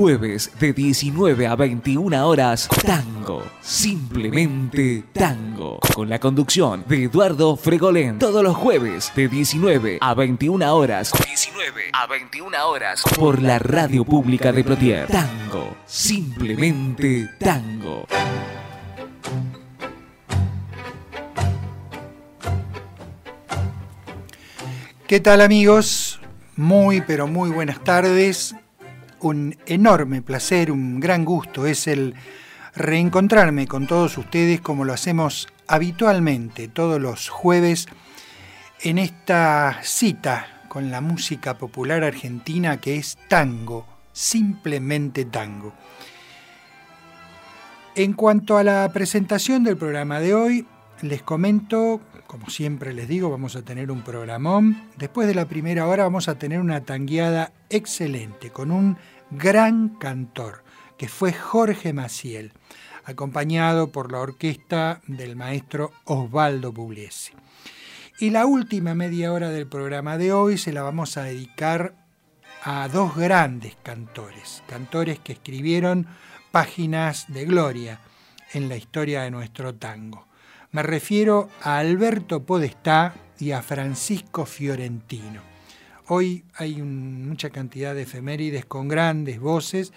Jueves de 19 a 21 horas, Tango. Simplemente Tango. Con la conducción de Eduardo Fregolén. Todos los jueves de 19 a 21 horas. 19 a 21 horas. Por la radio pública de Plotier. Tango. Simplemente Tango. ¿Qué tal amigos? Muy pero muy buenas tardes un enorme placer, un gran gusto es el reencontrarme con todos ustedes como lo hacemos habitualmente todos los jueves en esta cita con la música popular argentina que es tango, simplemente tango. En cuanto a la presentación del programa de hoy, les comento, como siempre les digo, vamos a tener un programón. Después de la primera hora vamos a tener una tangueada excelente con un gran cantor, que fue Jorge Maciel, acompañado por la orquesta del maestro Osvaldo Pugliese. Y la última media hora del programa de hoy se la vamos a dedicar a dos grandes cantores, cantores que escribieron páginas de gloria en la historia de nuestro tango. Me refiero a Alberto Podestá y a Francisco Fiorentino. Hoy hay mucha cantidad de efemérides con grandes voces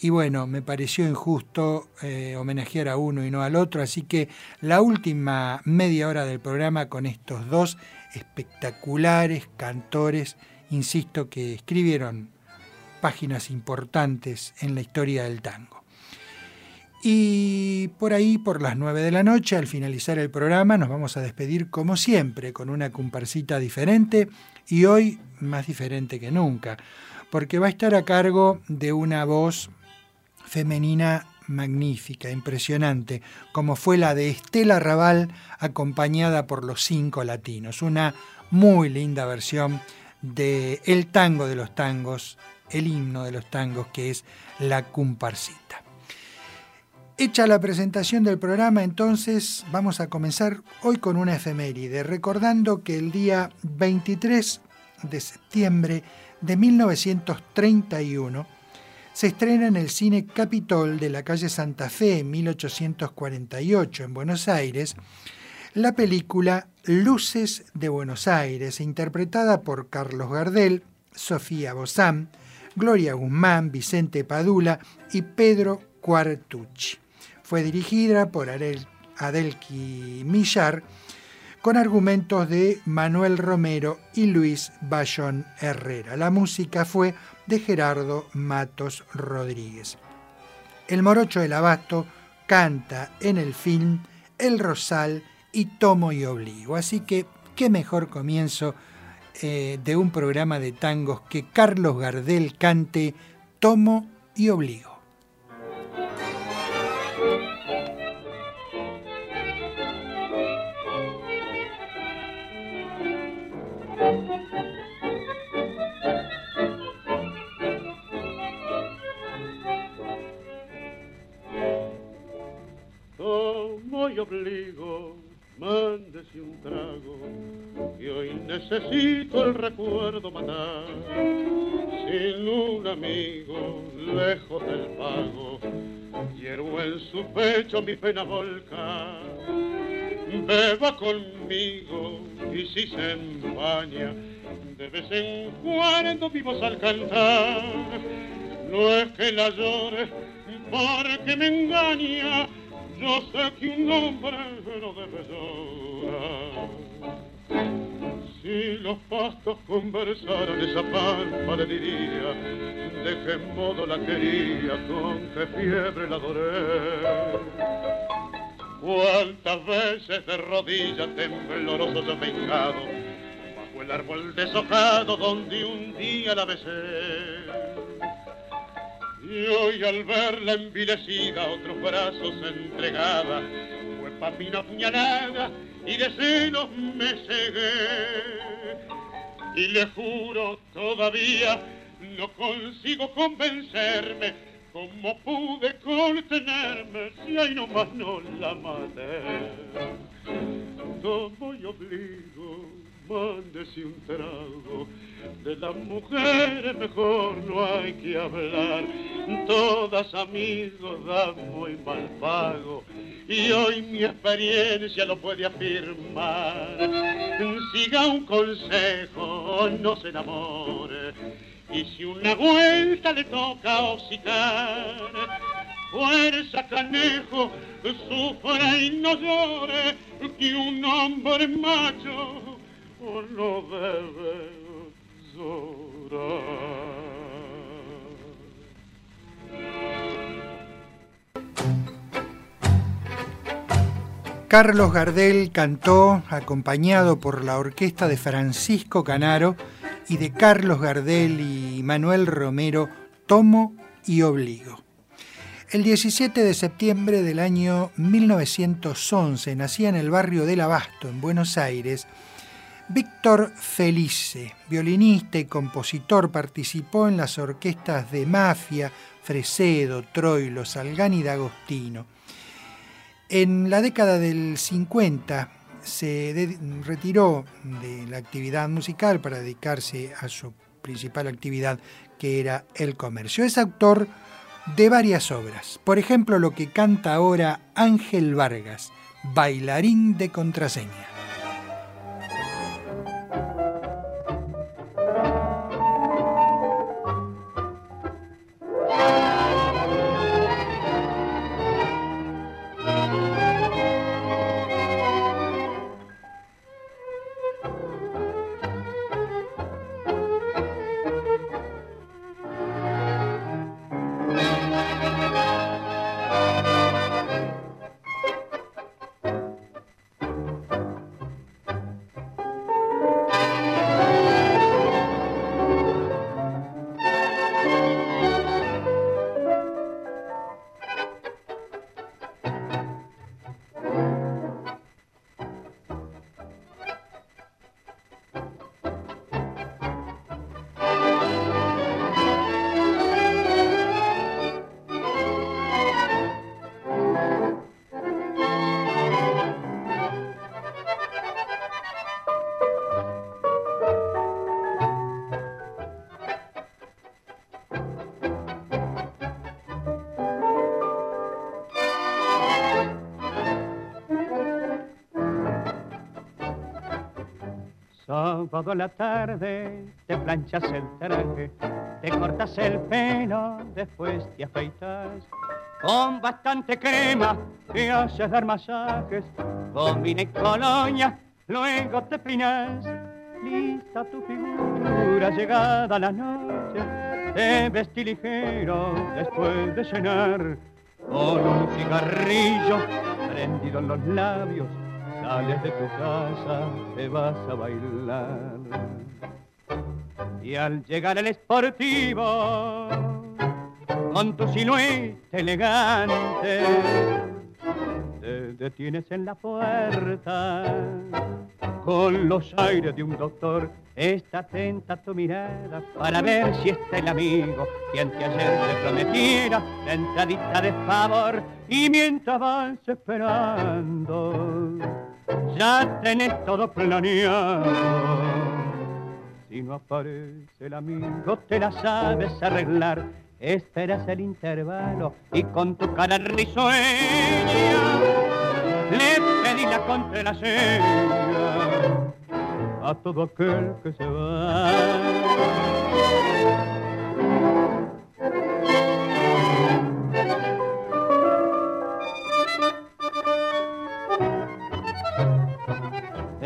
y bueno, me pareció injusto eh, homenajear a uno y no al otro, así que la última media hora del programa con estos dos espectaculares cantores, insisto, que escribieron páginas importantes en la historia del tango. Y por ahí, por las nueve de la noche, al finalizar el programa, nos vamos a despedir como siempre, con una comparsita diferente y hoy más diferente que nunca, porque va a estar a cargo de una voz femenina magnífica, impresionante, como fue la de Estela Raval acompañada por los cinco latinos, una muy linda versión de El tango de los tangos, el himno de los tangos que es la comparsita. Hecha la presentación del programa, entonces vamos a comenzar hoy con una efeméride, recordando que el día 23 de septiembre de 1931 se estrena en el Cine Capitol de la calle Santa Fe en 1848 en Buenos Aires la película Luces de Buenos Aires, interpretada por Carlos Gardel, Sofía Bozán, Gloria Guzmán, Vicente Padula y Pedro Cuartucci. Fue dirigida por Adelki Millar con argumentos de Manuel Romero y Luis Bayón Herrera. La música fue de Gerardo Matos Rodríguez. El morocho del abasto canta en el film El Rosal y Tomo y Obligo. Así que qué mejor comienzo eh, de un programa de tangos que Carlos Gardel cante Tomo y Obligo. Necesito el recuerdo matar. Sin un amigo, lejos del pago, quiero en su pecho mi pena volcar. Beba conmigo y si se empaña, de vez en cuando vivos al cantar. No es que la llore porque me engaña, yo sé que un hombre no debe llorar. Si los pastos conversaran esa palma le diría de qué modo la quería, con qué fiebre la adoré. Cuántas veces de rodillas tembloroso yo vengado bajo el árbol deshojado donde un día la besé. Y hoy al verla envilecida otros brazos entregada, fue papi una puñalada y de celos me cegué. Y le juro todavía no consigo convencerme cómo pude contenerme si ahí nomás no la maté. Tomo y obligo, mándese un trago. De las mujeres mejor no hay que hablar. Todas amigos dan muy mal pago. Y hoy mi experiencia lo puede afirmar. Siga un consejo, no se enamore. Y si una vuelta le toca hocicar, fuerza canejo, sufra y llore, que un hombre macho Carlos Gardel cantó, acompañado por la orquesta de Francisco Canaro y de Carlos Gardel y Manuel Romero, Tomo y Obligo. El 17 de septiembre del año 1911 nacía en el barrio del Abasto, en Buenos Aires, Víctor Felice, violinista y compositor, participó en las orquestas de Mafia, Fresedo, Troilo, Salgani y D'Agostino. En la década del 50 se retiró de la actividad musical para dedicarse a su principal actividad, que era el comercio. Es autor de varias obras, por ejemplo lo que canta ahora Ángel Vargas, bailarín de contraseña. Sábado la tarde te planchas el traje, te cortas el pelo, después te afeitas. Con bastante crema te haces dar masajes, bombina y colonia, luego te pinas. Lista tu figura, llegada la noche, te vestí ligero después de cenar. Con un cigarrillo prendido en los labios, sales de tu casa, te vas a bailar. Y al llegar al esportivo, con tu silueta elegante, te detienes en la puerta, con los aires de un doctor, está atenta tu mirada para ver si está el amigo quien te ayer te prometiera la entradita de favor y mientras vas esperando ya tenés todo planeado. Si no aparece el amigo, te la sabes arreglar. Esperas el intervalo y con tu cara risueña le pedí la contraseña a todo aquel que se va.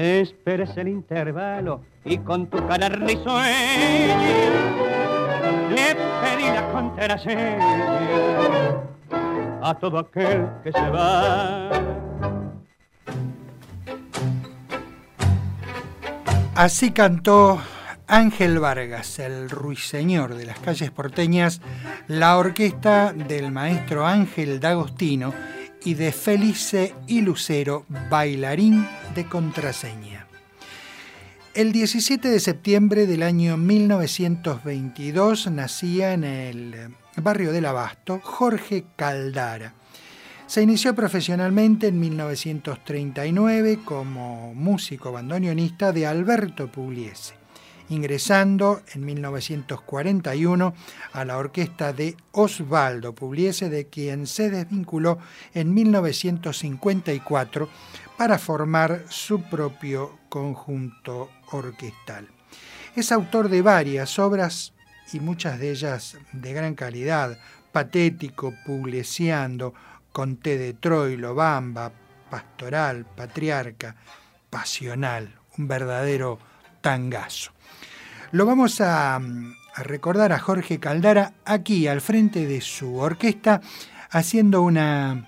Esperes el intervalo y con tu cara risueña le pedí la contraseña a todo aquel que se va. Así cantó Ángel Vargas, el ruiseñor de las calles porteñas, la orquesta del maestro Ángel D'Agostino y de Felice y Lucero, bailarín de contraseña. El 17 de septiembre del año 1922 nacía en el barrio del Abasto Jorge Caldara. Se inició profesionalmente en 1939 como músico bandoneonista de Alberto Pugliese, ingresando en 1941 a la orquesta de Osvaldo Pugliese, de quien se desvinculó en 1954 para formar su propio conjunto orquestal. Es autor de varias obras y muchas de ellas de gran calidad, patético, puglesiando, Conté de Troilo, Bamba, Pastoral, Patriarca, Pasional, un verdadero tangazo. Lo vamos a, recordar a Jorge Caldara aquí al frente de su orquesta haciendo una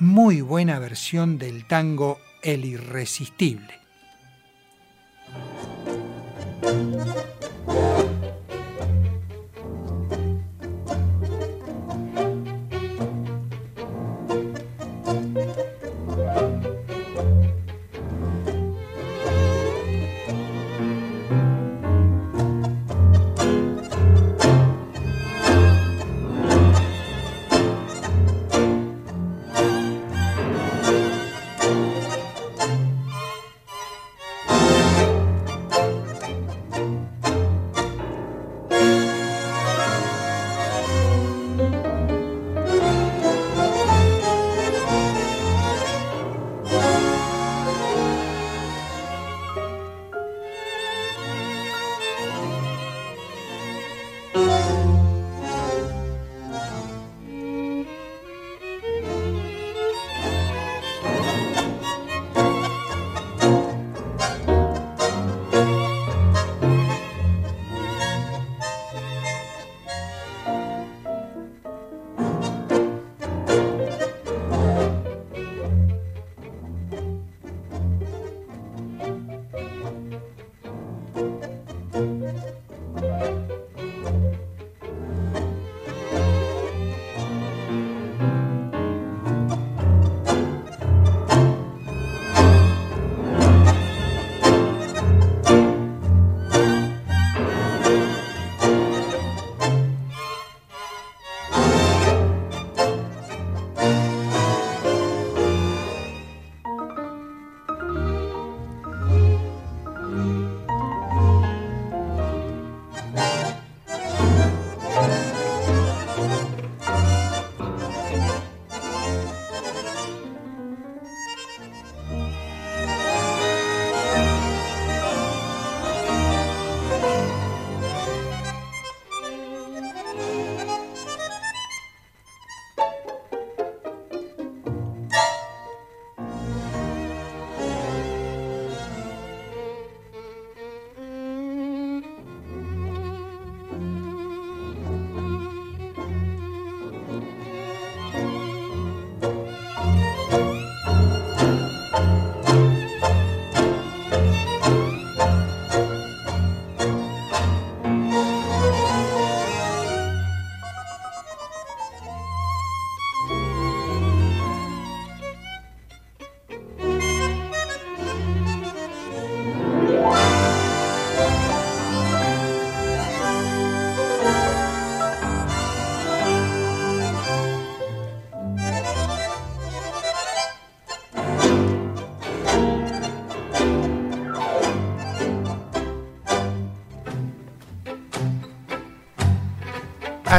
muy buena versión del tango El Irresistible.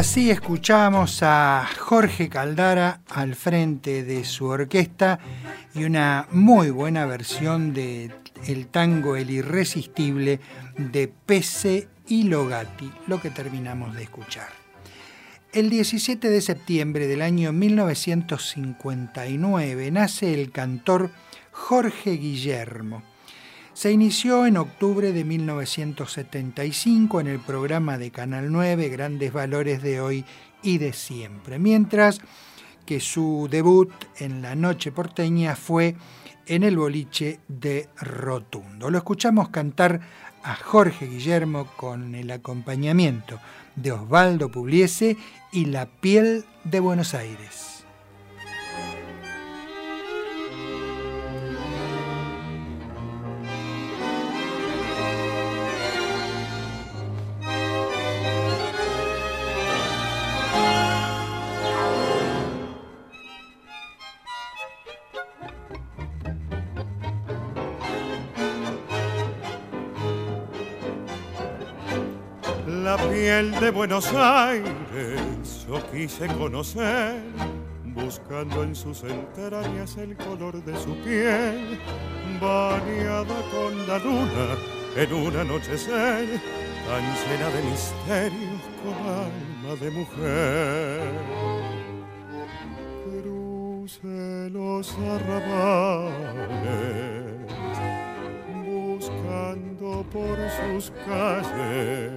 Así escuchamos a Jorge Caldara al frente de su orquesta y una muy buena versión de el tango El Irresistible de Pese y Logati, lo que terminamos de escuchar. El 17 de septiembre del año 1959 nace el cantor Jorge Guillermo se inició en octubre de 1975 en el programa de Canal 9 Grandes Valores de Hoy y de Siempre, mientras que su debut en la noche porteña fue en el boliche de Rotundo. Lo escuchamos cantar a Jorge Guillermo con el acompañamiento de Osvaldo Pugliese y La piel de Buenos Aires. Buenos Aires yo quise conocer, buscando en sus entrañas el color de su piel, bañada con la luna en un anochecer, tan llena de misterios como alma de mujer. Cruce los arrabales por sus calles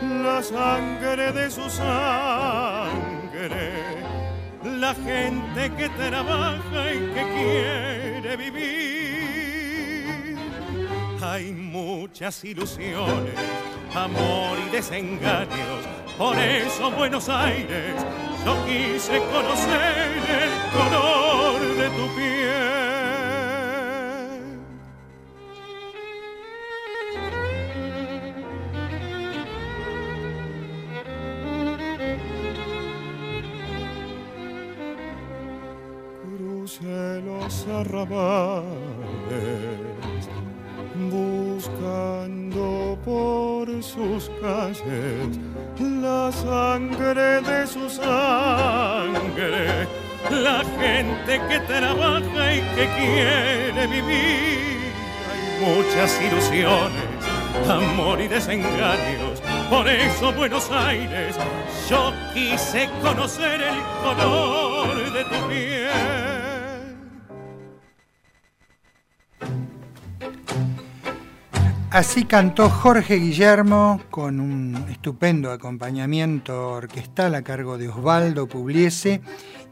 la sangre de su sangre, la gente que trabaja y que quiere vivir. Hay muchas ilusiones, amor y desengaños, por eso Buenos Aires yo quise conocer el color de tu piel. Arrabales, buscando por sus calles la sangre de su sangre, la gente que trabaja y que quiere vivir. Hay muchas ilusiones, amor y desengaños. Por eso Buenos Aires, yo quise conocer el color de tu piel. Así cantó Jorge Guillermo con un estupendo acompañamiento orquestal a cargo de Osvaldo Pugliese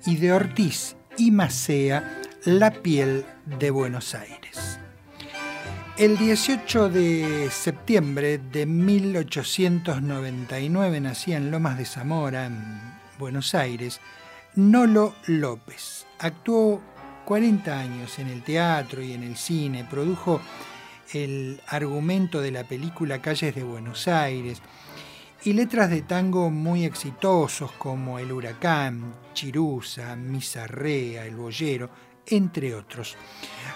y de Ortiz y Macea, La piel de Buenos Aires. El 18 de septiembre de 1899 nacía en Lomas de Zamora, en Buenos Aires, Nolo López. Actuó 40 años en el teatro y en el cine, produjo el argumento de la película Calles de Buenos Aires y letras de tango muy exitosos como El Huracán, Chirusa, Misarrea, El Boyero, entre otros.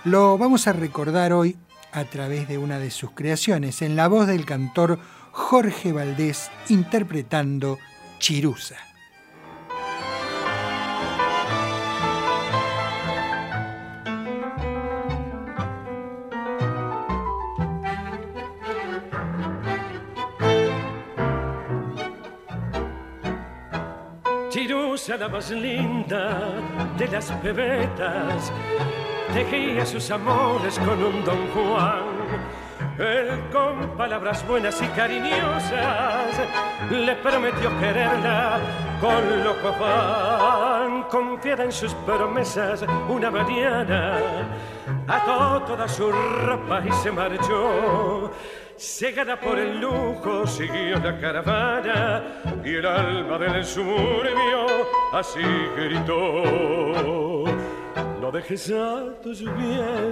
Lo vamos a recordar hoy a través de una de sus creaciones, en la voz del cantor Jorge Valdés interpretando Chirusa. La más linda de las bebetas, tejía sus amores con un don Juan. Él con palabras buenas y cariñosas le prometió quererla con loco afán. Confiada en sus promesas, una mañana ató toda su ropa y se marchó Cegada por el lujo siguió la caravana y el alma del suburbio así gritó. No dejes a tus viejos,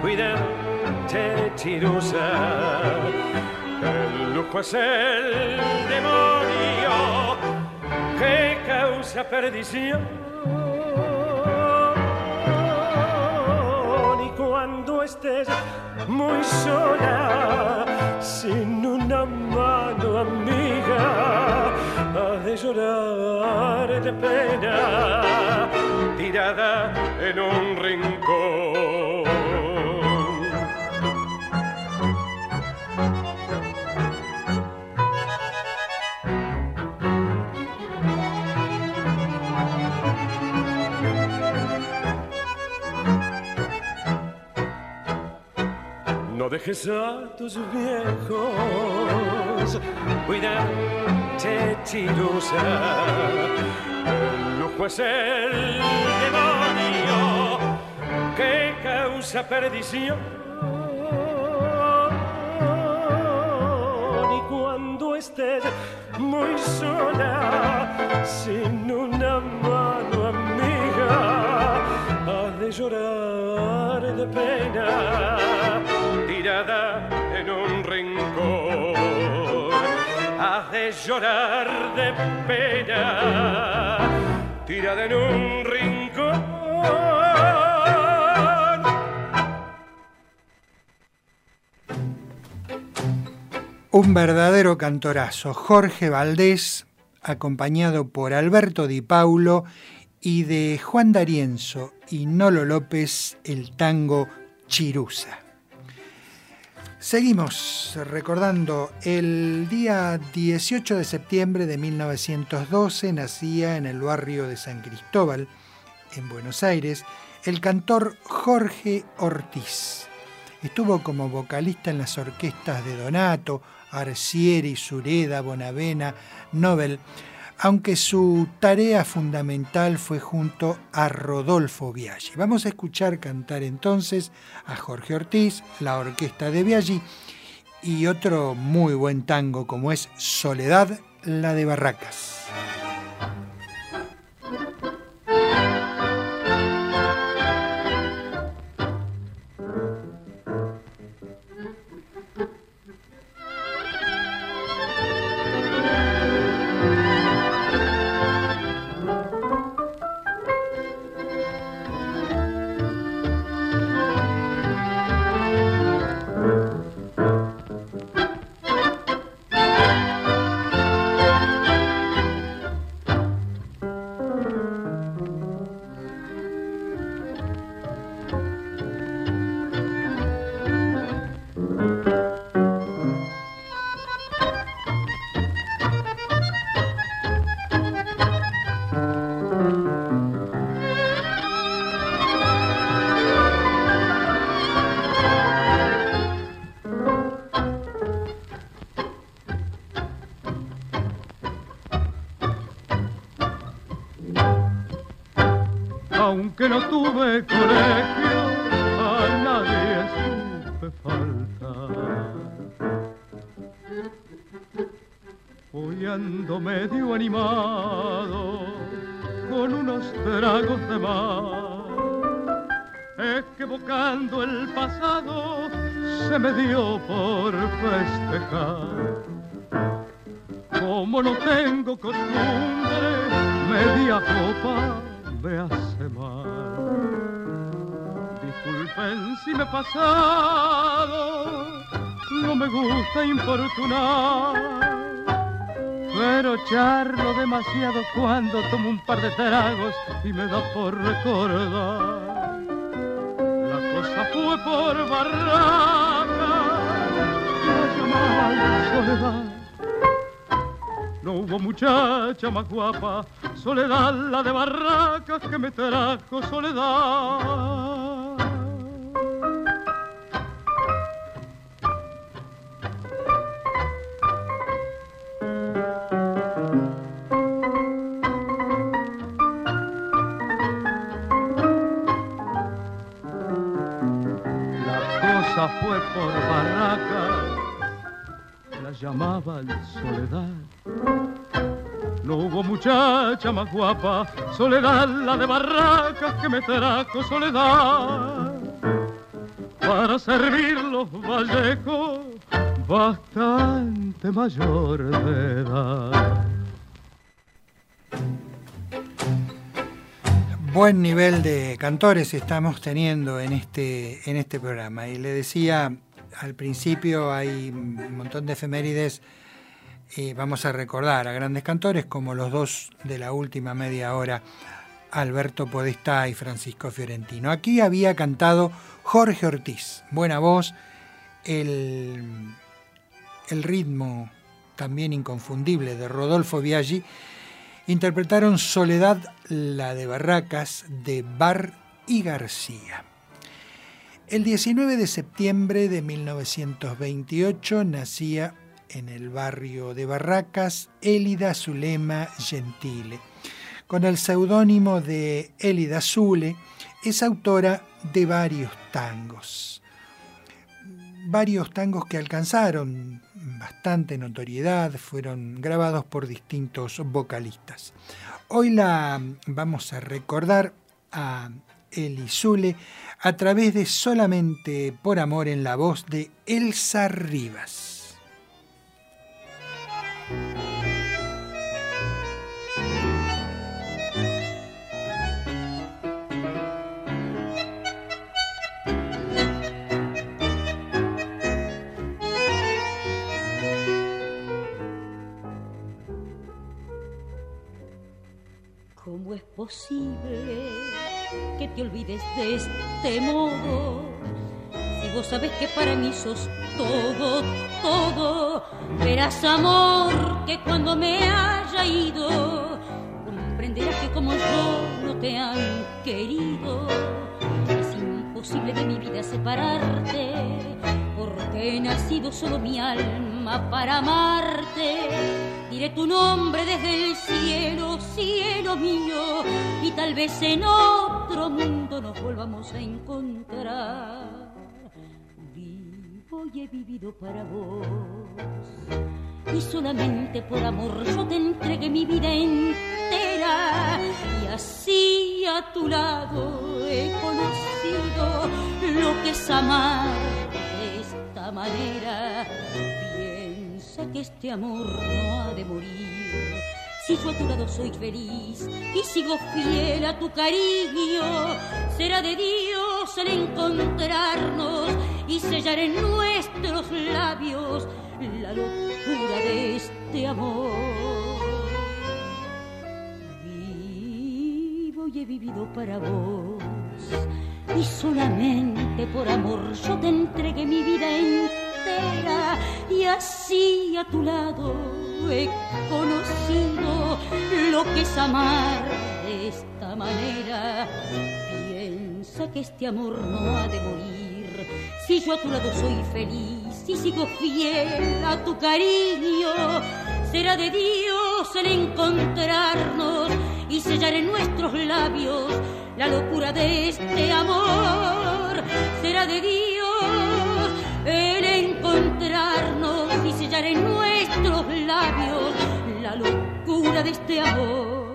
cuídate chirusa. El lujo es el demonio que causa perdición estés muy sola, sin una mano amiga, has de llorar de pena, tirada en un rincón. Dejes a tus viejos, cuídate, chirusa. El lujo es el demonio que causa perdición. Y cuando estés muy sola, sin una mano amiga, has de llorar de pena en un rincón. Has de llorar de pena, tirada en un rincón. Un verdadero cantorazo, Jorge Valdés, acompañado por Alberto Di Paulo y de Juan D'Arienzo y Nolo López, el tango Chirusa. Seguimos recordando, el día 18 de septiembre de 1912 nacía en el barrio de San Cristóbal, en Buenos Aires, el cantor Jorge Ortiz. Estuvo como vocalista en las orquestas de Donato, Arcieri, Sureda, Bonavena, Nobel, aunque su tarea fundamental fue junto a Rodolfo Biaggi. Vamos a escuchar cantar entonces a Jorge Ortiz, la orquesta de Biaggi y otro muy buen tango como es Soledad, la de Barracas. Animado con unos tragos de que evocando el pasado se me dio por festejar. Como no tengo costumbre, media copa me hace mal. Disculpen si me he pasado, no me gusta importunar. Pero charlo demasiado cuando tomo un par de tragos y me da por recordar. La cosa fue por barraca, la soledad no hubo muchacha más guapa, soledad la de barracas que me trajo soledad. Llamaban soledad. No hubo muchacha más guapa, soledad la de barracas que me trajo soledad. Para servir los vallecos, bastante mayor de edad. Buen nivel de cantores estamos teniendo en este, en este programa. Y le decía al principio hay un montón de efemérides y vamos a recordar a grandes cantores como los dos de la última media hora, Alberto Podestá y Francisco Fiorentino. Aquí había cantado Jorge Ortiz, buena voz, el, el ritmo también inconfundible de Rodolfo Biaggi, interpretaron Soledad, la de Barracas, de Bar y García. El 19 de septiembre de 1928 nacía en el barrio de Barracas Elida Zulema Gentile. Con el seudónimo de Elida Zule, es autora de varios tangos. Varios tangos que alcanzaron bastante notoriedad, fueron grabados por distintos vocalistas. Hoy la vamos a recordar a Eli Zule a través de Solamente por Amor en la voz de Elsa Rivas. ¿Cómo es posible? Que te olvides de este modo. Si vos sabes que para mí sos todo, todo, verás amor que cuando me haya ido, comprenderás que como yo no te han querido, es imposible de mi vida separarte, porque he nacido solo mi alma para amarte Diré tu nombre desde el cielo, cielo mío, y tal vez en otro mundo nos volvamos a encontrar. Vivo y he vivido para vos, y solamente por amor yo te entregué mi vida entera, y así a tu lado he conocido lo que es amar de esta manera que este amor no ha de morir. Si yo a tu lado soy feliz y sigo fiel a tu cariño, será de Dios el encontrarnos y sellar en nuestros labios la locura de este amor. Vivo y he vivido para vos y solamente por amor yo te entregué mi vida entera y así a tu lado he conocido lo que es amar de esta manera. Piensa que este amor no ha de morir si yo a tu lado soy feliz y sigo fiel a tu cariño. Será de Dios el encontrarnos y sellar en nuestros labios la locura de este amor. Será de Dios el encontrarnos y sellar en nuestros labios la locura de este amor.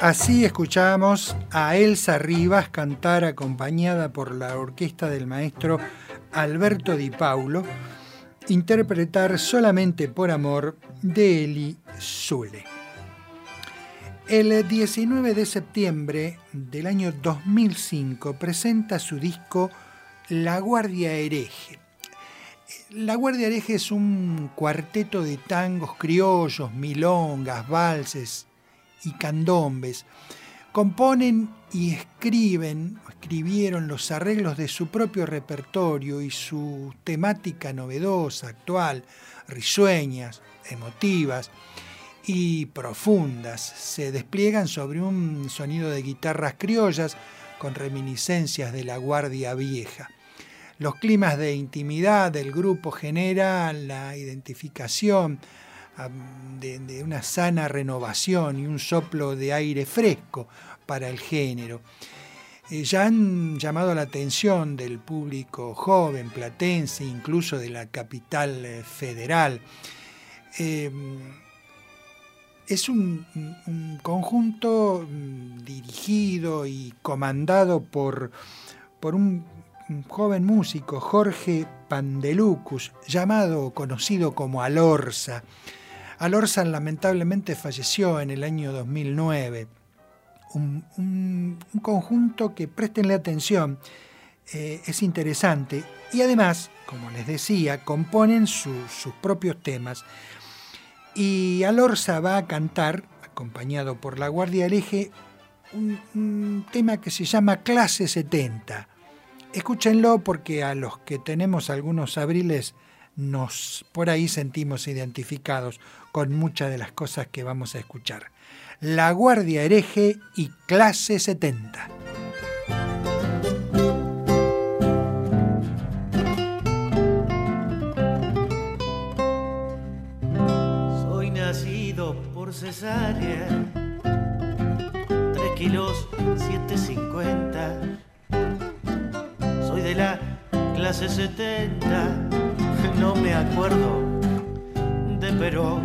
Así escuchamos a Elsa Rivas cantar acompañada por la orquesta del maestro Alberto Di Paulo, interpretar solamente por amor de Eli Zule. El 19 de septiembre del año 2005 presenta su disco La Guardia Hereje. La Guardia Hereje es un cuarteto de tangos criollos, milongas, valses y candombes. Componen y escriben, escribieron los arreglos de su propio repertorio y su temática novedosa, actual, risueñas, emotivas y profundas se despliegan sobre un sonido de guitarras criollas con reminiscencias de la Guardia Vieja. Los climas de intimidad del grupo generan la identificación de, una sana renovación y un soplo de aire fresco para el género. Eh, ya han llamado la atención del público joven, platense, incluso de la capital eh, federal. Em, es un, conjunto mm, dirigido y comandado por, por un, joven músico, Jorge Pandelucus, llamado o conocido como Alorza. Alorza lamentablemente falleció en el año 2009. Un, conjunto que prestenle atención, eh, es interesante y además, como les decía, componen sus propios temas y Alorza va a cantar, acompañado por la Guardia del Eje, un, tema que se llama Clase 70. Escúchenlo porque a los que tenemos algunos abriles nos por ahí sentimos identificados con muchas de las cosas que vamos a escuchar. La Guardia Hereje y Clase 70. Cesárea, 3 kilos 750. Soy de la clase 70, no me acuerdo de Perón.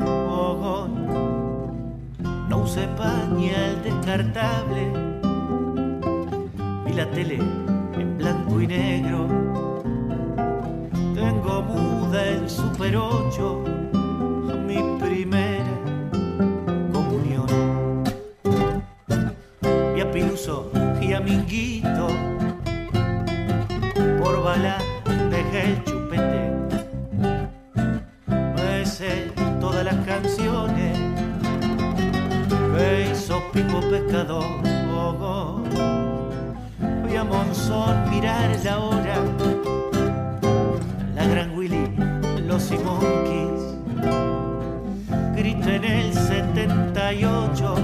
No usé pañal descartable, vi la tele en blanco y negro. Tengo muda en Super 8, mi primera cariñoso y. Por bala dejé el chupete. Me sé todas las canciones que hizo Pipo Pescador. Oh, oh. Fui a Monzón mirar la hora. La Gran Willy, los Monkeys. Grito en el 78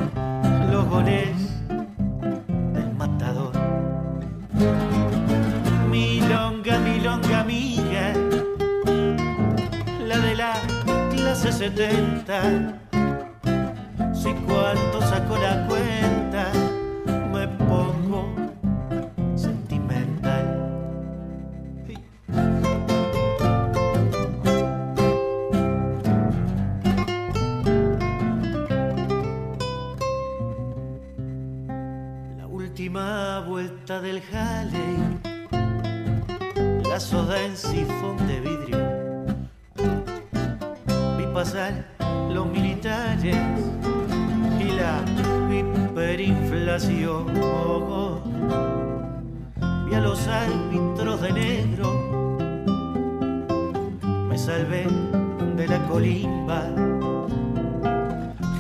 los goles clase 70 si cuando saco la cuenta me pongo sentimental. La última vuelta del Halley, la soda en sifón de vidrio. Pasar los militares y la hiperinflación. Vi a los árbitros de negro, me salvé de la colimba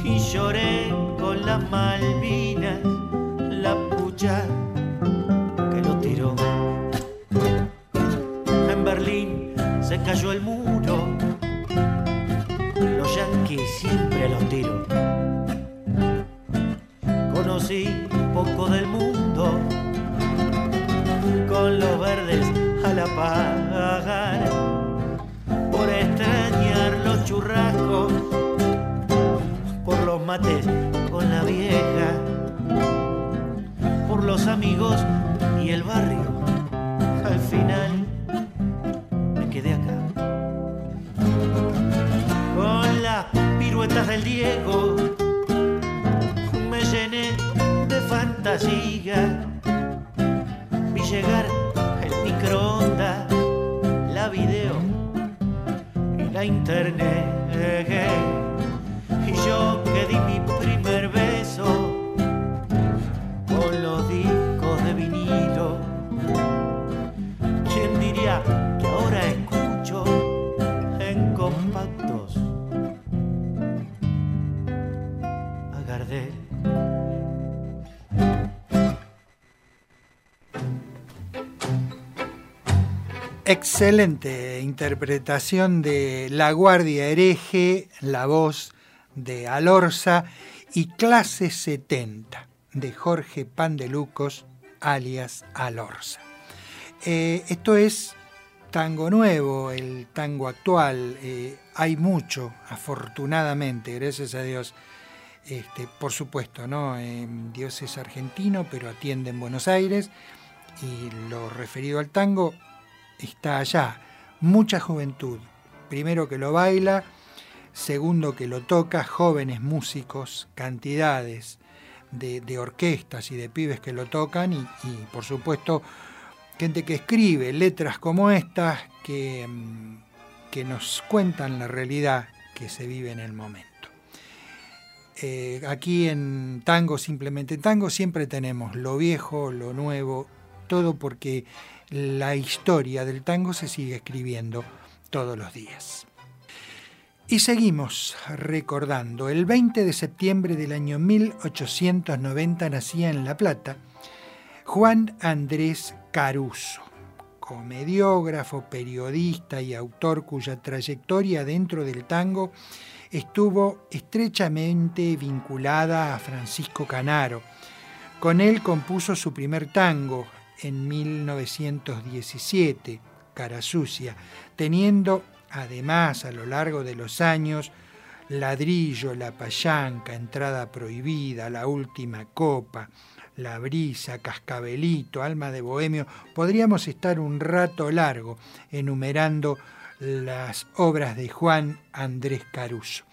y lloré con las Malvinas, la pucha que lo tiró. En Berlín se cayó el muro, los tiros conocí poco del mundo con los verdes a la par. Por extrañar los churrascos por los mates con la vieja por los amigos y el barrio piruetas del Diego me llené de fantasía. Vi llegar el microondas, la video y la internet. Y yo que di mi Excelente interpretación de La Guardia Hereje, la voz de Alorza y Clase 70 de Jorge Pandelucos, alias Alorza. Eh, esto es tango nuevo, el tango actual. eh, hay mucho, afortunadamente, gracias a Dios. Este, por supuesto, ¿no? Dios es argentino, pero atiende en Buenos Aires. Y lo referido al tango está allá. Mucha juventud. Primero que lo baila, segundo que lo toca, jóvenes músicos, cantidades de, orquestas y de pibes que lo tocan y, por supuesto gente que escribe letras como estas que, mm, que nos cuentan la realidad que se vive en el momento. Eh, aquí en Tango, simplemente Tango, siempre tenemos lo viejo, lo nuevo, todo porque la historia del tango se sigue escribiendo todos los días. Y seguimos recordando, el 20 de septiembre del año 1890 nacía en La Plata Juan Andrés Caruso, comediógrafo, periodista y autor cuya trayectoria dentro del tango estuvo estrechamente vinculada a Francisco Canaro. Con él compuso su primer tango en 1917, Cara Sucia, teniendo además a lo largo de los años Ladrillo, La Payanca, Entrada Prohibida, La Última Copa, La Brisa, Cascabelito, Alma de Bohemio. Podríamos estar un rato largo enumerando las obras de Juan Andrés Caruso.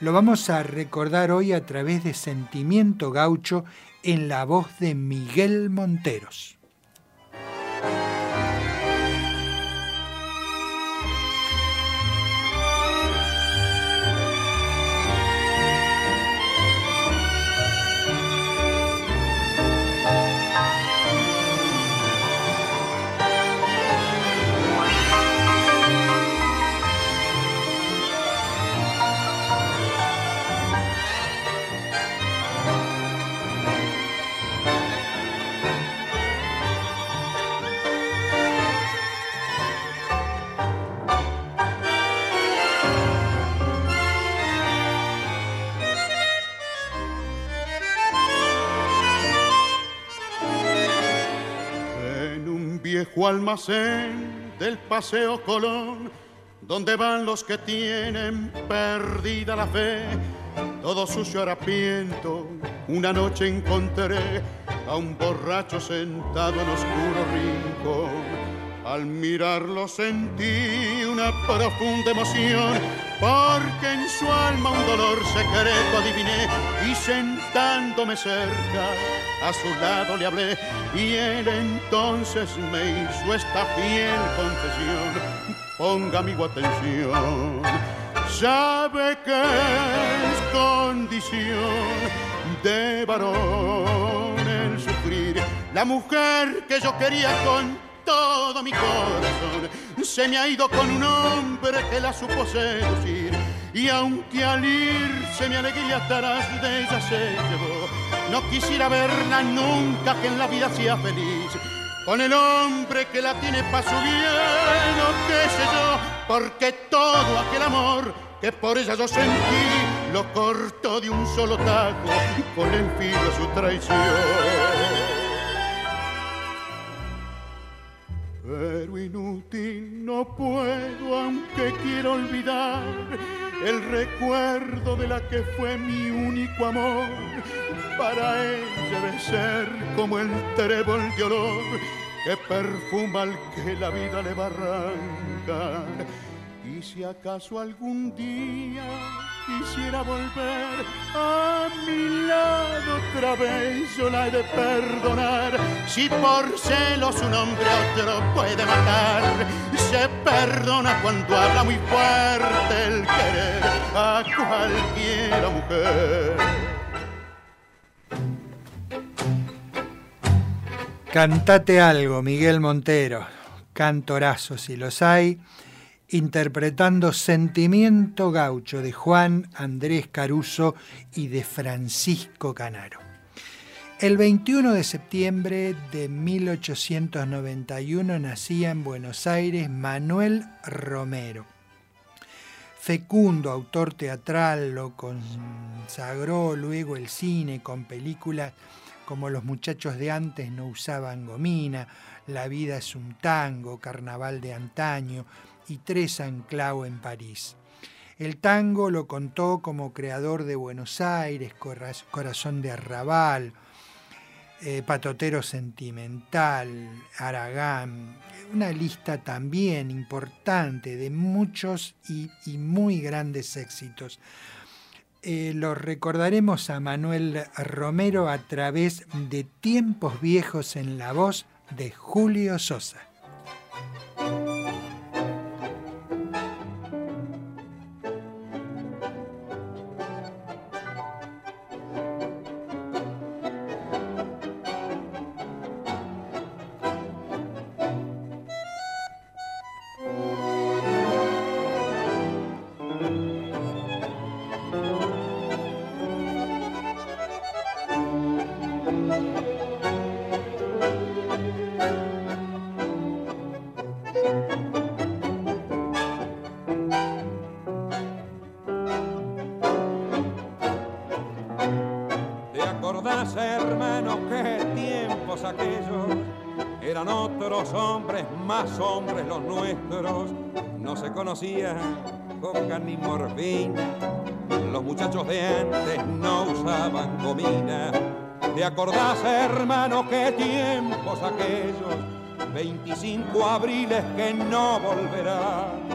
Lo vamos a recordar hoy a través de Sentimiento Gaucho en la voz de Miguel Monteros. Almacén del Paseo Colón, donde van los que tienen perdida la fe. Todo sucio harapiento, una noche encontré a un borracho sentado en oscuro rincón. Al mirarlo sentí una profunda emoción, porque en su alma un dolor secreto adiviné y sentándome cerca a su lado le hablé y él entonces me hizo esta fiel confesión. Ponga amigo atención, sabe que es condición de varón el sufrir. La mujer que yo quería con todo mi corazón se me ha ido con un hombre que la supo seducir. Y aunque al irse mi alegría atrás de ella se llevó, no quisiera verla nunca que en la vida sea feliz. Con el hombre que la tiene para su bien, o qué sé yo, porque todo aquel amor que por ella yo sentí, lo cortó de un solo taco con el filo su traición. Pero inútil no puedo, aunque quiero olvidar el recuerdo de la que fue mi único amor. Para ella debe ser como el trébol de olor que perfuma al que la vida le va a arrancar. Si acaso algún día quisiera volver a mi lado otra vez, yo la he de perdonar. Si por celos un hombre otro puede matar, se perdona cuando habla muy fuerte el querer a cualquiera mujer. Cantate algo, Miguel Montero. Cantorazos, si los hay interpretando Sentimiento Gaucho de Juan Andrés Caruso y de Francisco Canaro. El 21 de septiembre de 1891 nacía en Buenos Aires Manuel Romero. Fecundo autor teatral, lo consagró luego el cine con películas como Los muchachos de antes no usaban gomina, La vida es un tango, Carnaval de antaño, tres anclao en París. El tango lo contó como creador de Buenos Aires, Corazón de Arrabal, eh, Patotero Sentimental, Aragán, una lista también importante de muchos y, muy grandes éxitos. Eh, lo recordaremos a Manuel Romero a través de Tiempos Viejos en la voz de Julio Sosa. Conocían coca ni morfina. Los muchachos de antes no usaban comida. ¿Te acordás, hermano, qué tiempos aquellos? 25 abriles que no volverán.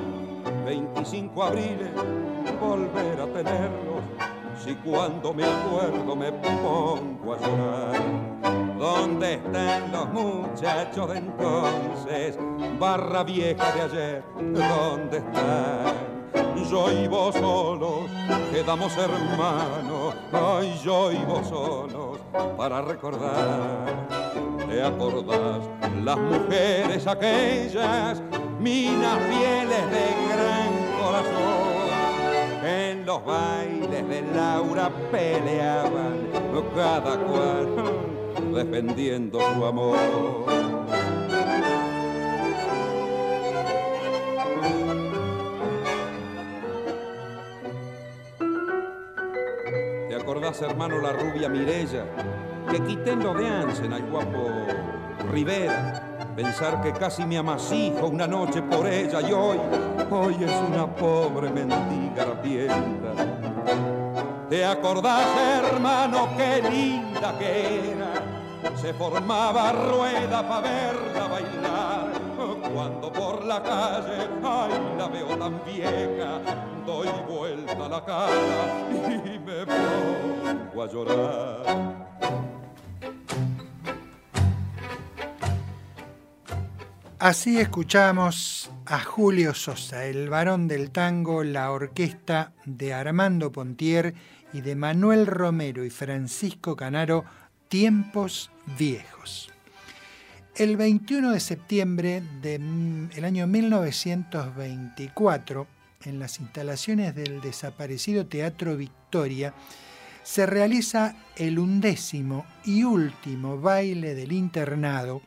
25 abriles volver a tenerlos. Si cuando me acuerdo me pongo a llorar. ¿Dónde están los muchachos de entonces? Barra vieja de ayer, ¿dónde están? Yo y vos solos, quedamos hermanos, ay, yo y vos solos, para recordar. ¿Te acordás? Las mujeres aquellas, minas fieles de gran los bailes de Laura peleaban, cada cual defendiendo su amor. ¿Te acordás, hermano, la rubia Mirella? Que quiten lo de Ansen al guapo Rivera. Pensar que casi me amasijo una noche por ella y hoy, hoy es una pobre mendiga arpienta. ¿Te acordás, hermano, qué linda que era? Se formaba rueda para verla bailar. Cuando por la calle, ay, la veo tan vieja, doy vuelta la cara y me pongo a llorar. Así escuchamos a Julio Sosa, el varón del tango, la orquesta de Armando Pontier y de Manuel Romero y Francisco Canaro, Tiempos Viejos. El 21 de septiembre del año 1924, en las instalaciones del desaparecido Teatro Victoria, se realiza el undécimo y último baile del internado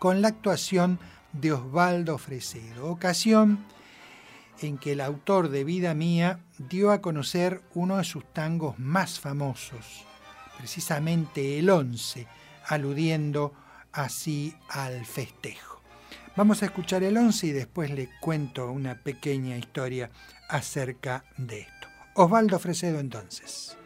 con la actuación de Osvaldo Fresedo, ocasión en que el autor de Vida Mía dio a conocer uno de sus tangos más famosos, precisamente el 11, aludiendo así al festejo. Vamos a escuchar el 11 y después le cuento una pequeña historia acerca de esto. Osvaldo Fresedo entonces.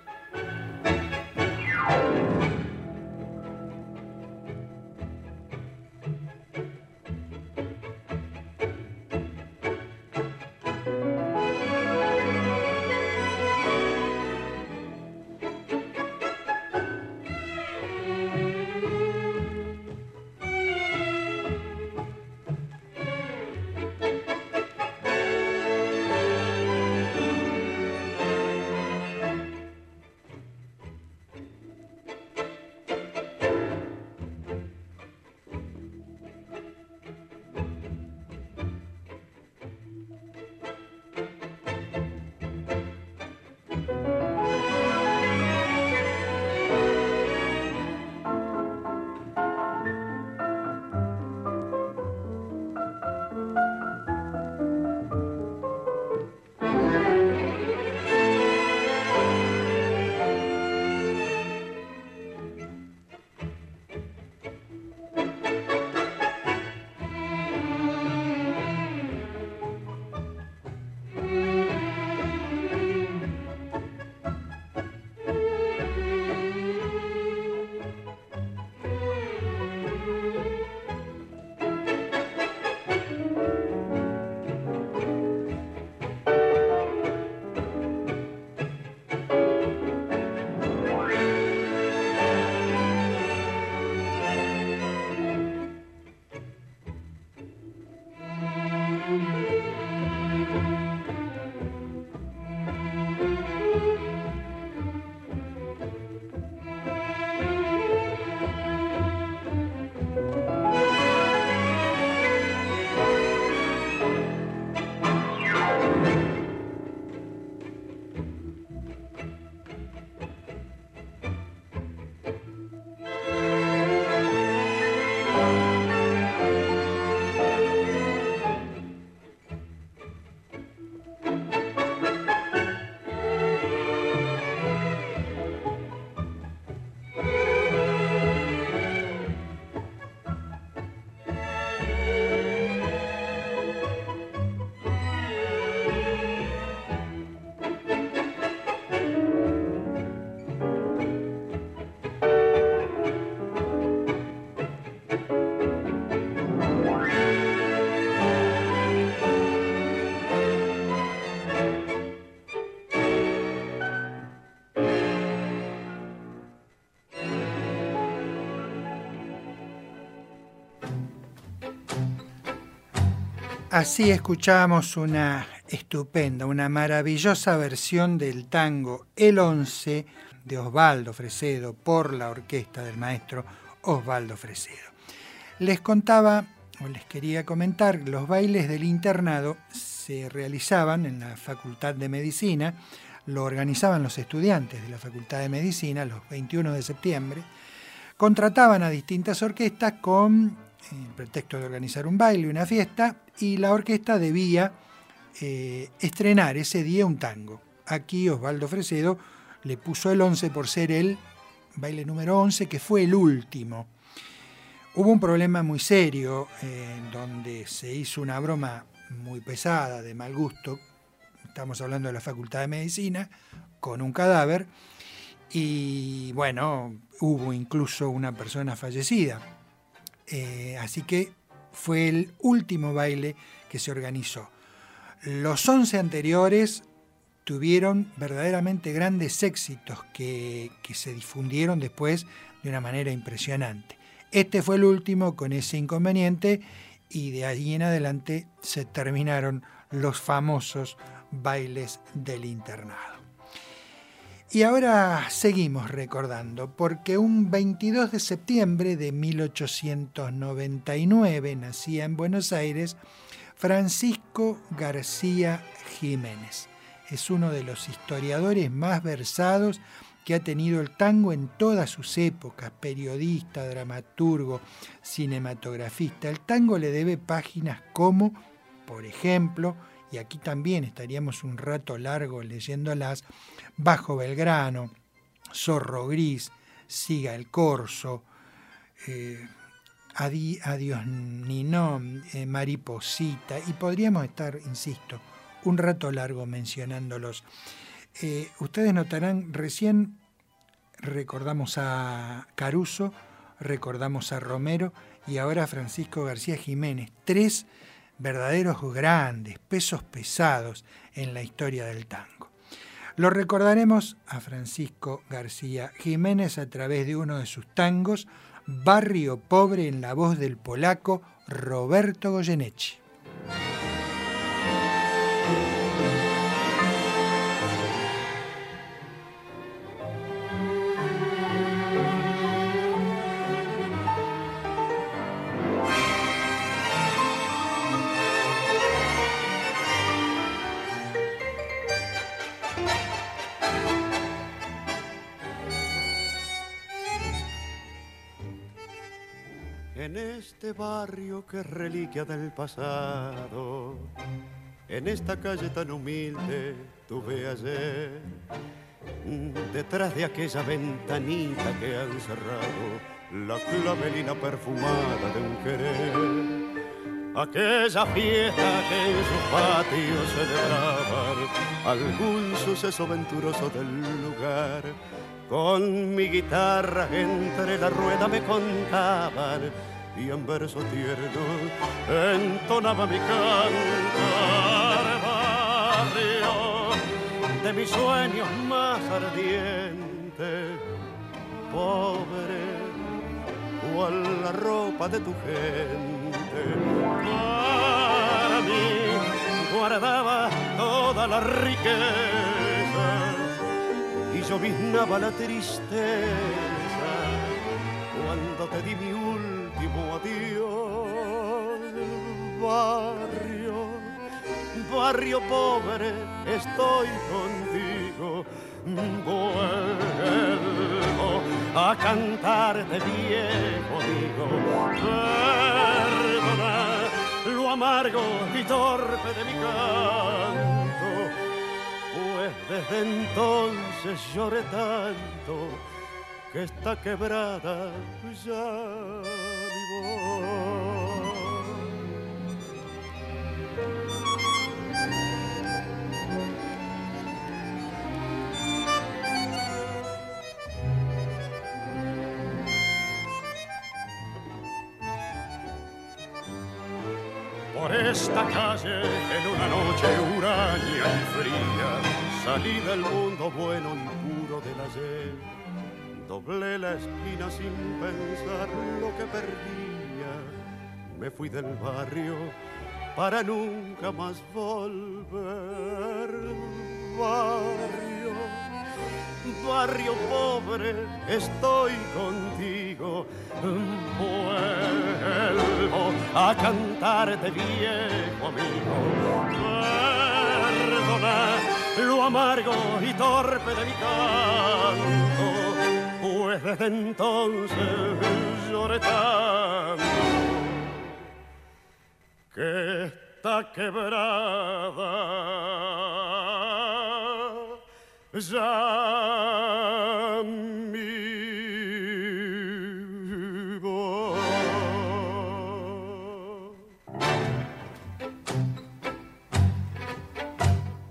Así escuchamos una estupenda, una maravillosa versión del tango El Once de Osvaldo Fresedo por la orquesta del maestro Osvaldo Fresedo. Les contaba o les quería comentar, los bailes del internado se realizaban en la Facultad de Medicina, lo organizaban los estudiantes de la Facultad de Medicina los 21 de septiembre, contrataban a distintas orquestas con el pretexto de organizar un baile, una fiesta, y la orquesta debía eh, estrenar ese día un tango. Aquí Osvaldo Fresedo le puso el 11 por ser el baile número 11, que fue el último. Hubo un problema muy serio eh, donde se hizo una broma muy pesada, de mal gusto, estamos hablando de la Facultad de Medicina, con un cadáver, y bueno, hubo incluso una persona fallecida. Eh, así que fue el último baile que se organizó. Los 11 anteriores tuvieron verdaderamente grandes éxitos que, se difundieron después de una manera impresionante. Este fue el último con ese inconveniente y de allí en adelante se terminaron los famosos bailes del internado. Y ahora seguimos recordando, porque un 22 de septiembre de 1899 nacía en Buenos Aires Francisco García Jiménez. Es uno de los historiadores más versados que ha tenido el tango en todas sus épocas, periodista, dramaturgo, cinematografista. El tango le debe páginas como, por ejemplo, y aquí también estaríamos un rato largo leyéndolas, Bajo Belgrano, Zorro Gris, Siga el Corso, eh, Adiós Ninón, eh, Mariposita, y podríamos estar, insisto, un rato largo mencionándolos. Eh, ustedes notarán, recién recordamos a Caruso, recordamos a Romero y ahora a Francisco García Jiménez, tres verdaderos grandes, pesos pesados en la historia del tango. Lo recordaremos a Francisco García Jiménez a través de uno de sus tangos, Barrio Pobre en la voz del polaco Roberto Goyeneche. En este barrio que es reliquia del pasado, en esta calle tan humilde tuve ayer, detrás de aquella ventanita que han cerrado, la clavelina perfumada de un querer. Aquella fiesta que en sus patios celebraban algún suceso venturoso del lugar. Con mi guitarra entre la rueda me contaban y en verso tierno entonaba mi cantar barrio de mis sueños más ardientes, pobre, cual la ropa de tu gente. Para mí guardaba toda la riqueza y yo viznaba la tristeza cuando te di mi último adiós. Barrio, barrio pobre, estoy contigo. Vuelvo a cantarte viejo digo. Perdona lo amargo y torpe de mi canto, pues desde entonces lloré tanto que está quebrada ya. Por esta calle en una noche huraña y fría salí del mundo bueno y puro del ayer doblé la esquina sin pensar lo que perdía. Me fui del barrio para nunca más volver. Barrio, barrio pobre, estoy contigo. Vuelvo a cantarte viejo amigo. Perdona lo amargo y torpe de mi canto pues desde entonces lloré tanto que está quebrada. Ya mi.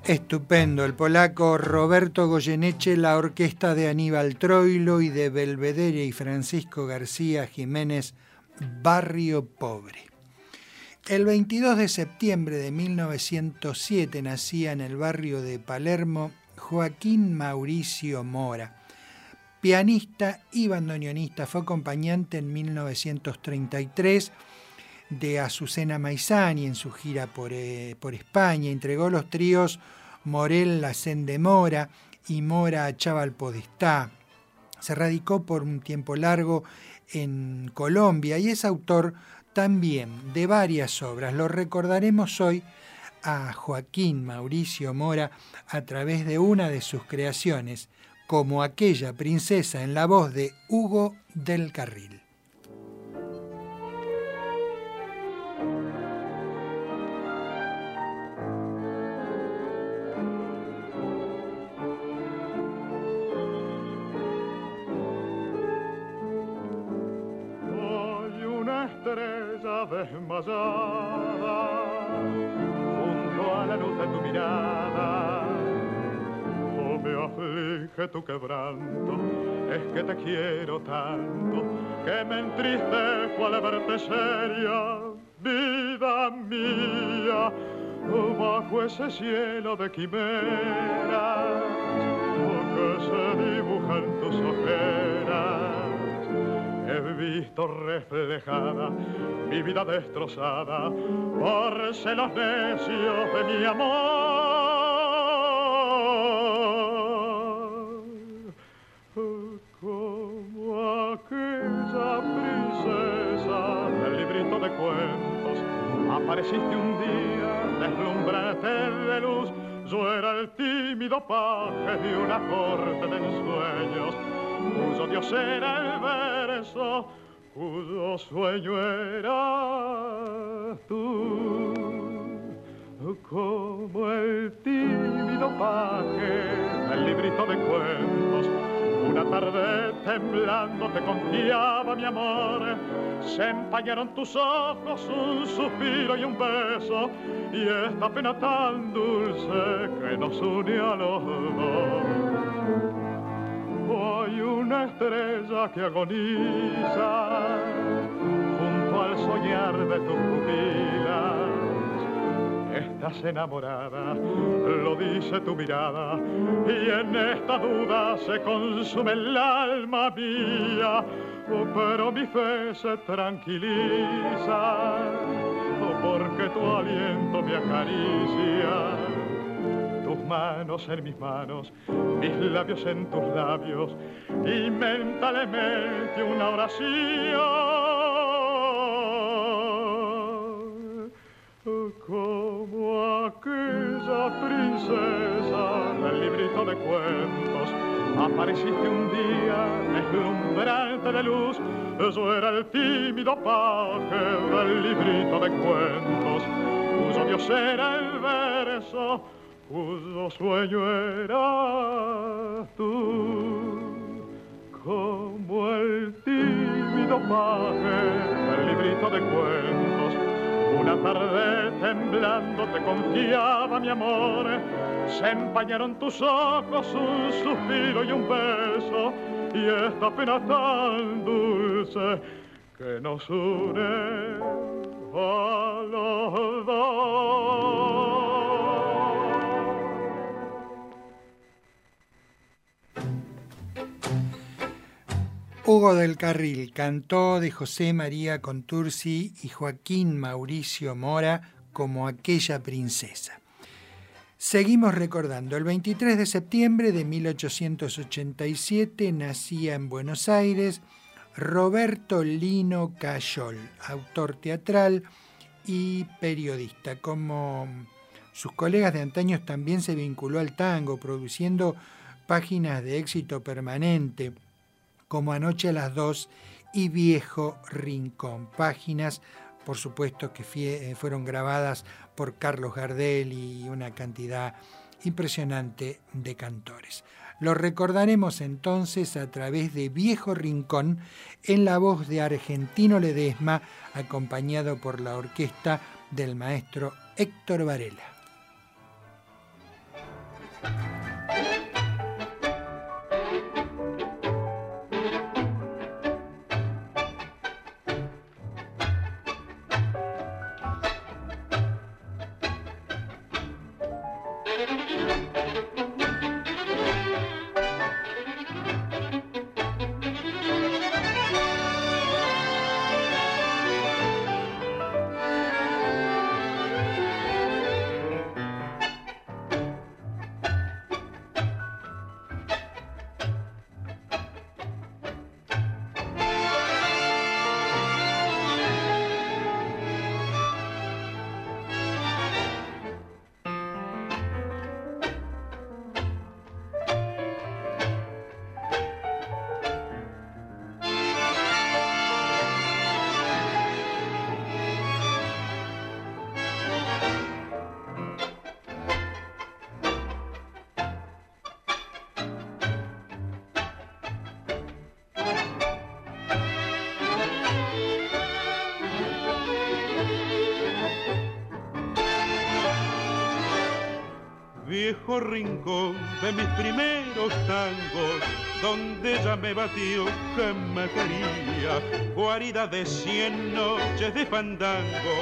Estupendo, el polaco Roberto Goyeneche, la orquesta de Aníbal Troilo y de Belvedere y Francisco García Jiménez, Barrio Pobre. El 22 de septiembre de 1907 nacía en el barrio de Palermo Joaquín Mauricio Mora. Pianista y bandoneonista, fue acompañante en 1933 de Azucena Maizani en su gira por, eh, España. Entregó los tríos Morel Lacén de Mora y Mora Chaval Podestá. Se radicó por un tiempo largo en Colombia y es autor también de varias obras. Lo recordaremos hoy a Joaquín Mauricio Mora a través de una de sus creaciones, como aquella princesa en la voz de Hugo del Carril. Desmayada junto a la luz de tu mirada. Oh, me aflige tu quebranto, es que te quiero tanto, que me entristezco al verte seria, vida mía, bajo ese cielo de quimeras que se dibujan tus ojeras he visto reflejada mi vida destrozada por celos necios de mi amor. Como aquella princesa del librito de cuentos, apareciste un día, deslumbrante de luz, yo era el tímido paje de una corte de ensueños cuyo Dios era el verso, cuyo sueño era tú. Como el tímido paje del librito de cuentos, una tarde temblando te confiaba mi amor. Se empañaron tus ojos, un suspiro y un beso, y esta pena tan dulce que nos une a los dos hay una estrella que agoniza junto al soñar de tus pupilas. Estás enamorada, lo dice tu mirada, y en esta duda se consume el alma mía, pero mi fe se tranquiliza, porque tu aliento me acaricia manos en mis manos, mis labios en tus labios, y mentalmente una oración. Como aquella princesa del librito de cuentos, apareciste un día deslumbrante de luz, yo era el tímido paje del librito de cuentos, cuyo dios era el verso cuyo sueño era tú, como el tímido paje del librito de cuentos. Una tarde temblando te confiaba mi amor, se empañaron tus ojos, un suspiro y un beso, y esta pena tan dulce que nos une a los dos. Hugo del Carril cantó de José María Contursi y Joaquín Mauricio Mora como aquella princesa. Seguimos recordando, el 23 de septiembre de 1887 nacía en Buenos Aires Roberto Lino Cayol, autor teatral y periodista. Como sus colegas de antaños también se vinculó al tango, produciendo páginas de éxito permanente como Anoche a las dos y Viejo Rincón. Páginas, por supuesto, que eh, fueron grabadas por Carlos Gardel y una cantidad impresionante de cantores. Lo recordaremos entonces a través de Viejo Rincón en la voz de Argentino Ledesma, acompañado por la orquesta del maestro Héctor Varela. Rincón de mis primeros tangos, donde ella me batió que me quería, guarida de cien noches de fandango,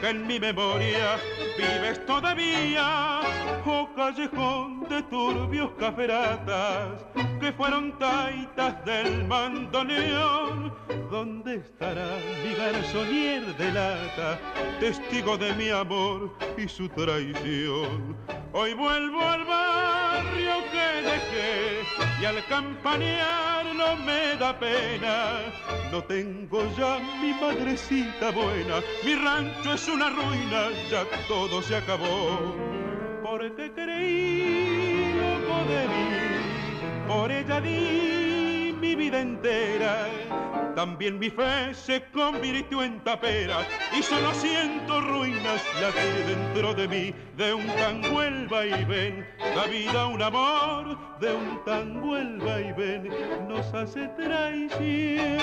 que en mi memoria vives todavía, oh callejón de turbios caferatas, que fueron taitas del mandoneón, ¿dónde estará mi garzonier de lata, testigo de mi amor y su traición? Hoy vuelvo al barrio que dejé y al campanear no me da pena. No tengo ya mi madrecita buena, mi rancho es una ruina, ya todo se acabó. Porque creí loco de mí, por ella di mi vida entera también mi fe se convirtió en tapera y solo siento ruinas latir dentro de mí de un tango el vaivén. La vida un amor de un tango el vaivén nos hace traición.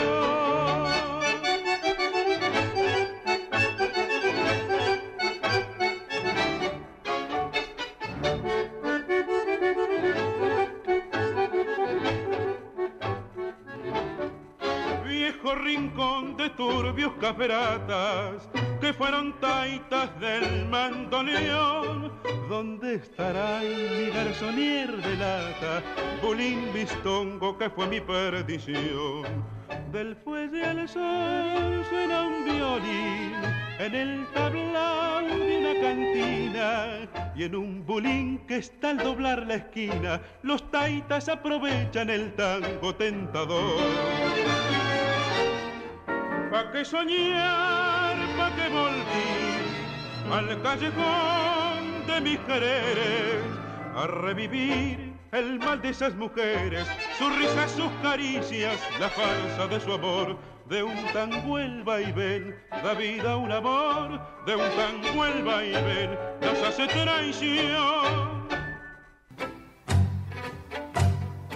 Turbios caferatas que fueron taitas del mandoneón. ¿Dónde estará mi garzonier de lata, bulín bistongo que fue mi perdición? Del fuelle al sol suena un violín en el tablao de una cantina y en un bulín que está al doblar la esquina los taitas aprovechan el tango tentador pa' que soñar, pa' que volví al callejón de mis quereres, a revivir el mal de esas mujeres, su risa, sus caricias, la falsa de su amor, de un tango el vaivén, da vida un amor, de un tango el vaivén, las hace traición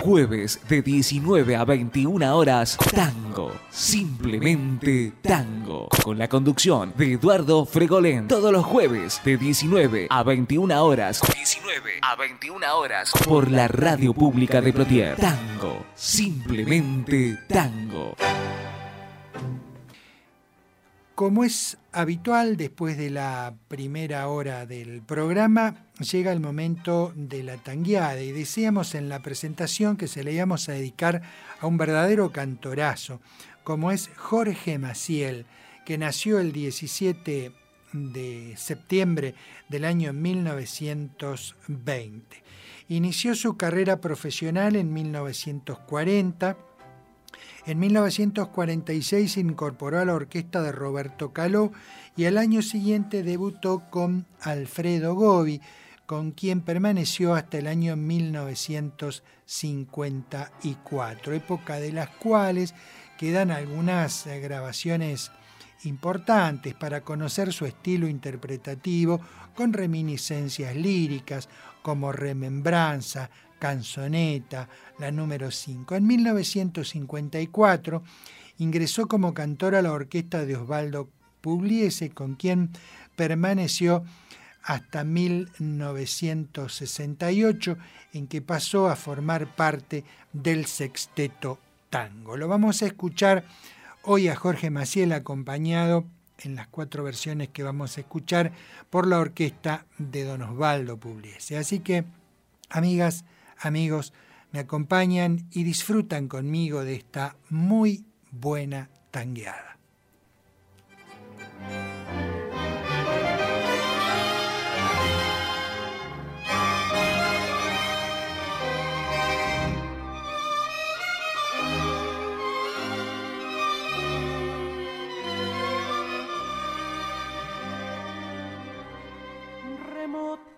Jueves de 19 a 21 horas, Tango, simplemente Tango, con la conducción de Eduardo Fregolén. Todos los jueves de 19 a 21 horas, 19 a 21 horas, por la radio pública de Plotier. Tango, simplemente Tango. Como es habitual, después de la primera hora del programa, llega el momento de la tangueada y decíamos en la presentación que se le íbamos a dedicar a un verdadero cantorazo, como es Jorge Maciel, que nació el 17 de septiembre del año 1920. Inició su carrera profesional en 1940 en 1946 se incorporó a la orquesta de Roberto Caló y al año siguiente debutó con Alfredo Gobi, con quien permaneció hasta el año 1954, época de las cuales quedan algunas eh, grabaciones importantes para conocer su estilo interpretativo con reminiscencias líricas como Remembranza, Canzoneta, la número 5. En 1954 ingresó como cantor a la orquesta de Osvaldo Pugliese, con quien permaneció hasta 1968, en que pasó a formar parte del sexteto tango. Lo vamos a escuchar hoy a Jorge Maciel acompañado en las cuatro versiones que vamos a escuchar por la orquesta de Don Osvaldo Pugliese. Así que, amigas, amigos, me acompañan y disfrutan conmigo de esta muy buena tangueada.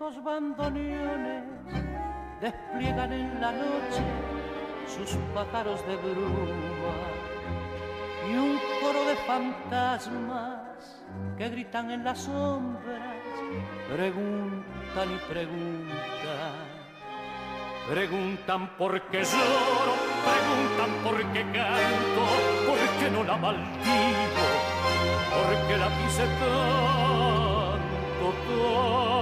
Remotos bandoneones despliegan en la noche sus pájaros de bruma y un coro de fantasmas que gritan en las sombras, preguntan y preguntan. Preguntan por qué lloro, preguntan por qué canto, por qué no la maldigo, por qué la quise tanto, tanto.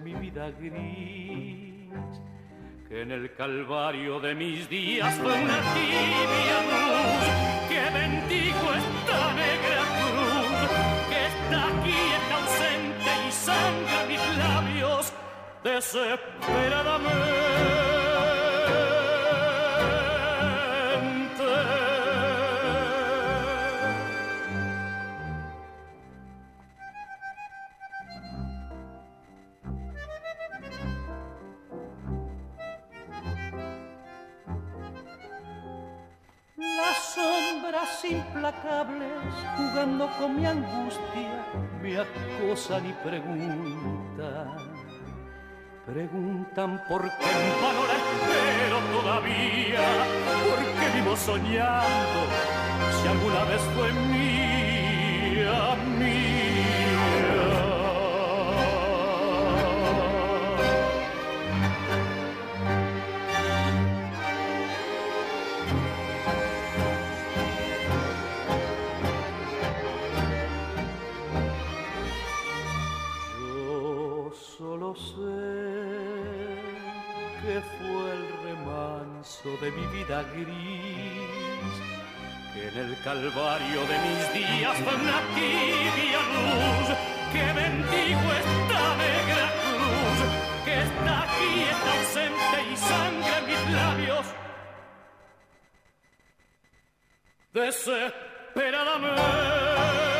Mi vida gris, que en el calvario de mis días fue una tibia luz, que bendigo esta negra cruz, que está aquí, está ausente y sangra mis labios desesperadamente. Jugando con mi angustia, me acosan y preguntan. Preguntan por qué en vano todavía, por qué vivo soñando, si alguna vez fue mía, mía. De mi vida gris, que en el calvario de mis días fue una tibia luz, que bendigo esta negra cruz, que está aquí, está ausente y sangre en mis labios. Desesperadamente.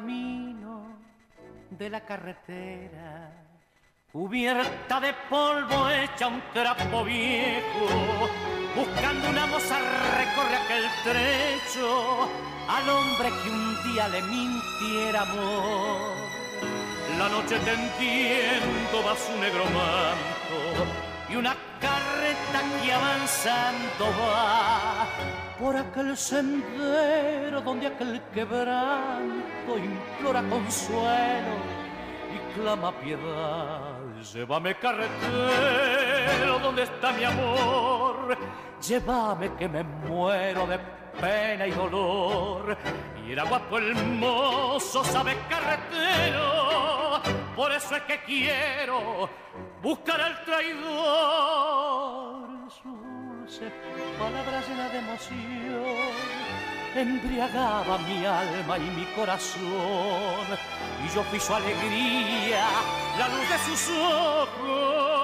Camino de la carretera, cubierta de polvo hecha un trapo viejo, buscando una moza recorre aquel trecho al hombre que un día le mintiera amor. La noche tendiendo va su negro manto y una carreta que avanzando va por aquel sendero donde aquel quebranto implora consuelo y clama piedad. Llévame carretero, donde está mi amor? Llévame que me muero de pena y dolor. Y era guapo el mozo, sabe carretero, por eso es que quiero buscar al traidor. Sus palabras llenas de emoción embriagaba mi alma y mi corazón. Y yo fui su alegría, la luz de sus ojos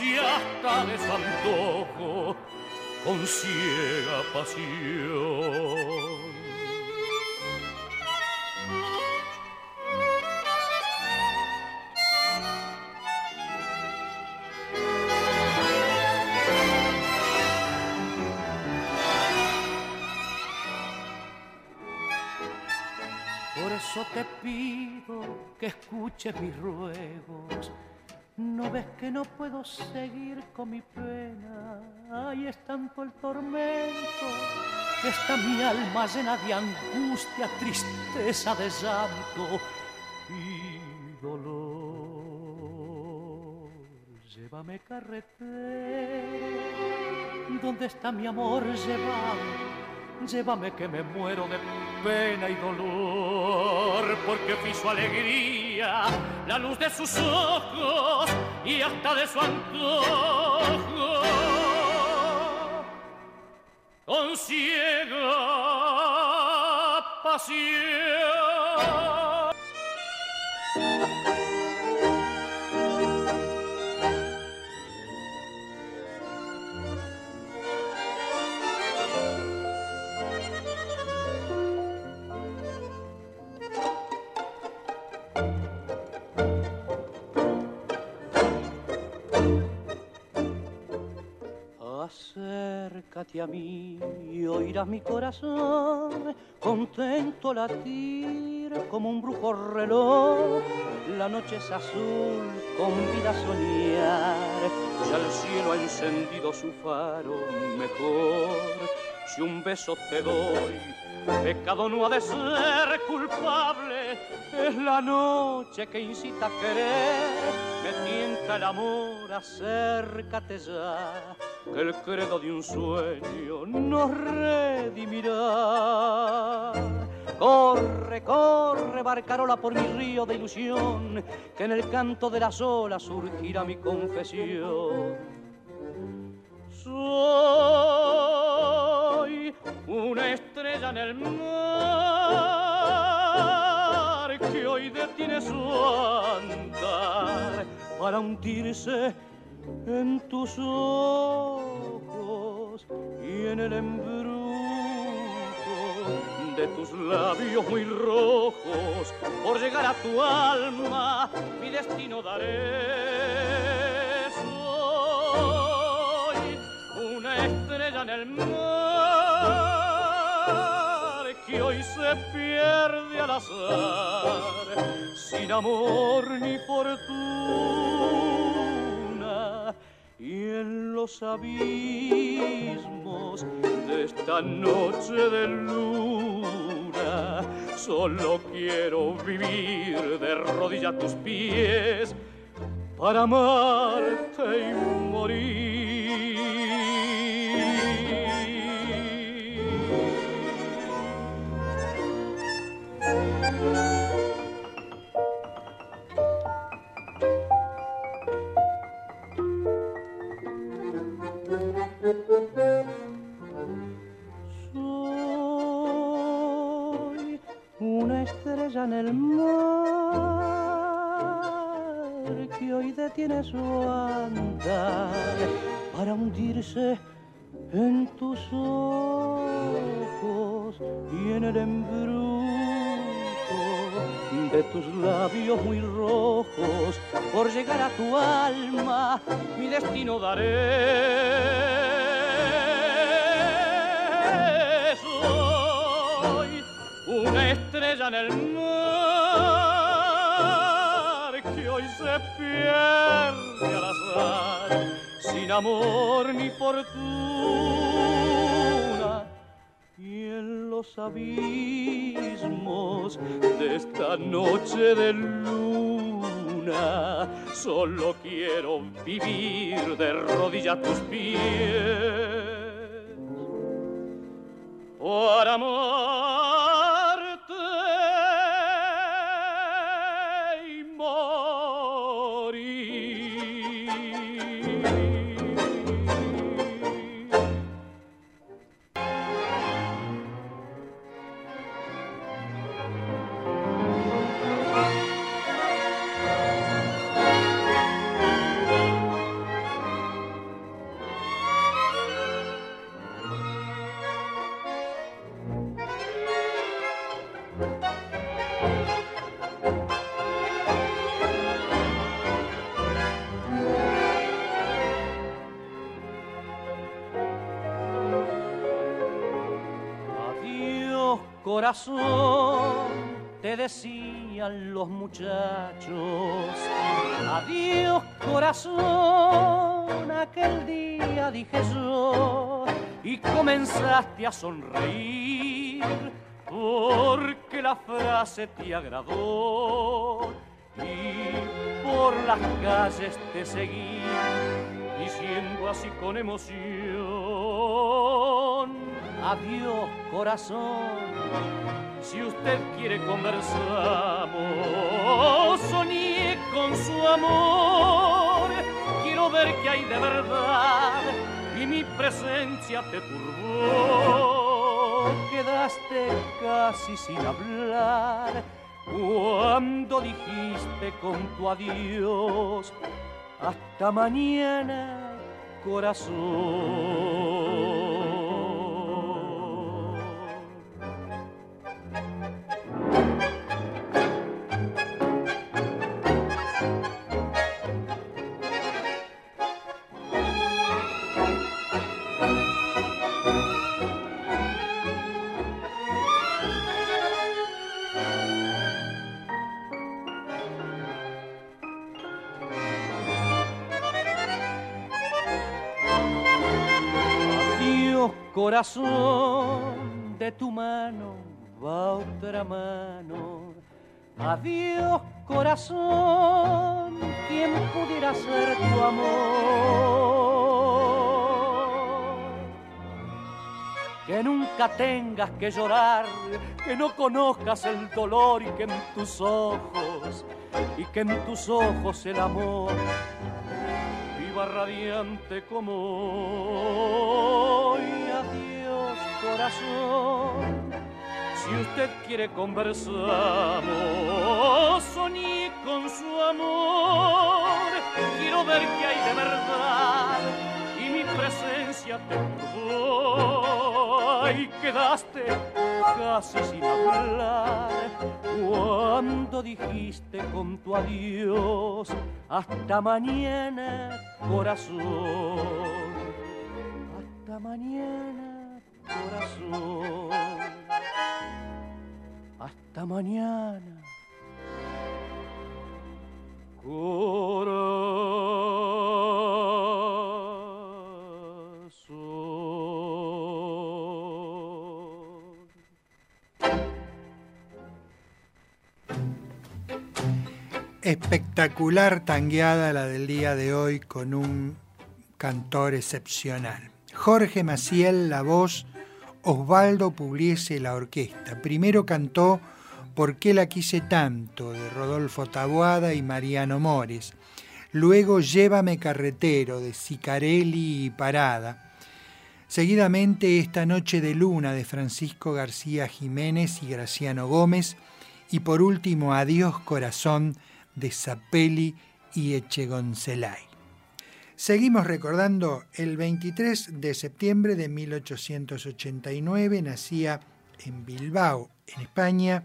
y hasta de su antojo con ciega pasión. Eso te pido que escuches mis ruegos ¿No ves que no puedo seguir con mi pena? Ahí es tanto el tormento que está mi alma llena de angustia, tristeza, de llanto y dolor. Llévame carretera, ¿dónde está mi amor? Llévame Llévame que me muero de pena y dolor, porque fui su alegría, la luz de sus ojos y hasta de su antojo. Con ciega pasión. Acércate a mí y oirás mi corazón contento latir como un brujo reloj. La noche es azul, con vida soñar, ya el cielo ha encendido su faro mejor. Si un beso te doy, pecado no ha de ser culpable, es la noche que incita a querer, me tienta el amor, acércate ya que el credo de un sueño nos redimirá. Corre, corre, barcarola por mi río de ilusión, que en el canto de las olas surgirá mi confesión. Soy una estrella en el mar que hoy detiene su andar para hundirse en tus ojos y en el embrujo de tus labios muy rojos. Por llegar a tu alma, mi destino daré. Soy una estrella en el mar que hoy se pierde al azar, sin amor ni fortuna y en los abismos de esta noche de luna solo quiero vivir de rodillas a tus pies para amarte y morir. Soy una estrella en el mar que hoy detiene su andar para hundirse en tus ojos y en el embrujo de tus labios muy rojos. Por llegar a tu alma mi destino daré una estrella en el mar que hoy se pierde al azar, sin amor ni fortuna. Y en los abismos de esta noche de luna, solo quiero vivir de rodillas a tus pies. Por amor corazón, te decían los muchachos. Adiós corazón, aquel día dije yo, y comenzaste a sonreír porque la frase te agradó y por las calles te seguí diciendo así con emoción Adiós, corazón. Si usted quiere conversamos, soñé con su amor. Quiero ver qué hay de verdad y mi presencia te turbó. Quedaste casi sin hablar cuando dijiste con tu adiós. Hasta mañana, corazón. Corazón de tu mano va otra mano. Adiós corazón, ¿quién pudiera ser tu amor? Que nunca tengas que llorar, que no conozcas el dolor y que en tus ojos, y que en tus ojos el amor radiante como hoy. Adiós, corazón. Si usted quiere conversamos, soñé con su amor. Quiero ver qué hay de verdad y mi presencia Y quedaste casi sin hablar cuando dijiste con tu adiós hasta mañana corazón hasta mañana corazón hasta mañana corazón Espectacular tangueada la del día de hoy con un cantor excepcional. Jorge Maciel, la voz, Osvaldo Pugliese, la orquesta. Primero cantó ¿Por qué la quise tanto? de Rodolfo Taboada y Mariano Mores. Luego Llévame carretero de Sicarelli y Parada. Seguidamente Esta noche de luna de Francisco García Jiménez y Graciano Gómez. Y por último Adiós corazón de Zapelli y Echegoncelay. Seguimos recordando el 23 de septiembre de 1889 nacía en Bilbao, en España,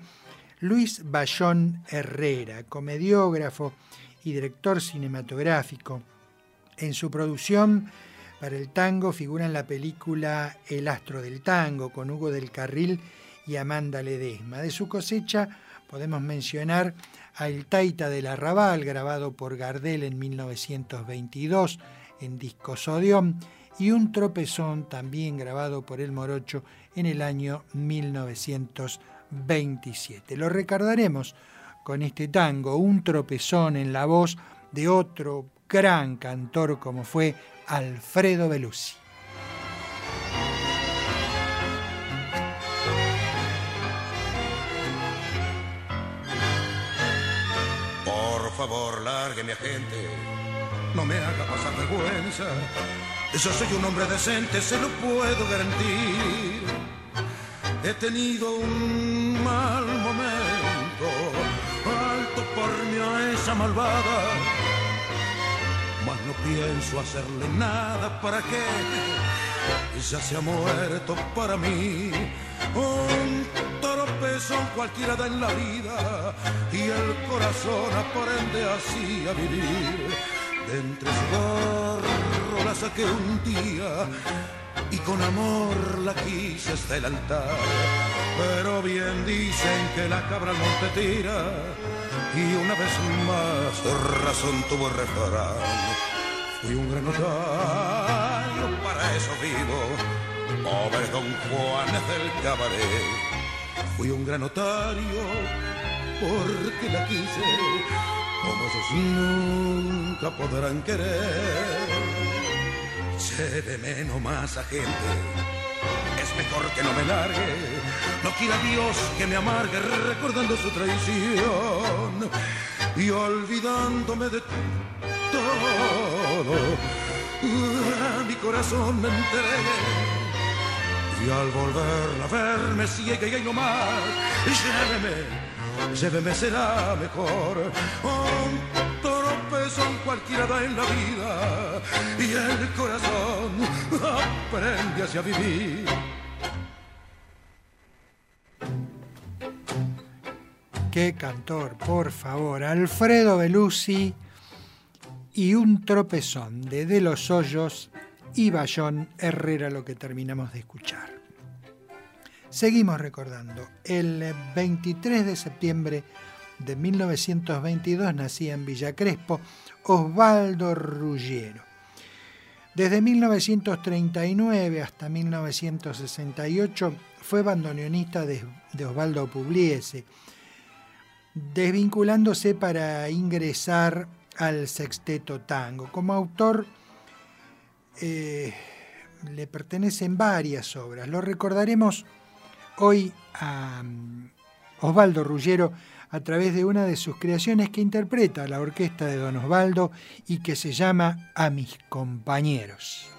Luis Bayón Herrera, comediógrafo y director cinematográfico. En su producción para el tango figura en la película El astro del tango con Hugo del Carril y Amanda Ledesma. De su cosecha podemos mencionar a El Taita del Arrabal, grabado por Gardel en 1922 en disco Sodium, y Un Tropezón, también grabado por El Morocho en el año 1927. Lo recordaremos con este tango, Un Tropezón en la voz de otro gran cantor como fue Alfredo Belusi. Mi agente, no me haga pasar vergüenza. Yo soy un hombre decente, se lo puedo garantir. He tenido un mal momento, alto por mí a esa malvada. Mas no pienso hacerle nada para que ella se ha muerto para mí. Un tropezón cualquiera da en la vida y el corazón aprende así a vivir. De entre su barro la saqué un día y con amor la quise hasta el altar. Pero bien dicen que la cabra al monte tira y una vez más razón tuvo el. Fui un gran eso vivo. Pobre don Juan del cabaret, fui un gran notario porque la quise, como esos nunca podrán querer. Lléveme más a gente, es mejor que no me largue, no quiera Dios que me amargue recordando su traición y olvidándome de todo. Mi corazón me entregué y al volver a verme ciega y no más, lléveme, lléveme será mejor. Un tropezón cualquiera da en la vida y el corazón aprende hacia vivir. Qué cantor, por favor. Alfredo Belusi y un tropezón de De los Hoyos y Bayón Herrera, lo que terminamos de escuchar. Seguimos recordando, el 23 de septiembre de 1922 nacía en Villa Crespo Osvaldo Ruggiero. Desde 1939 hasta 1968 fue bandoneonista de, Osvaldo Pugliese, desvinculándose para ingresar al sexteto tango. Como autor eh, le pertenecen varias obras. Lo recordaremos hoy a mm, Osvaldo Rullero a través de una de sus creaciones que interpreta la orquesta de Don Osvaldo y que se llama A mis compañeros.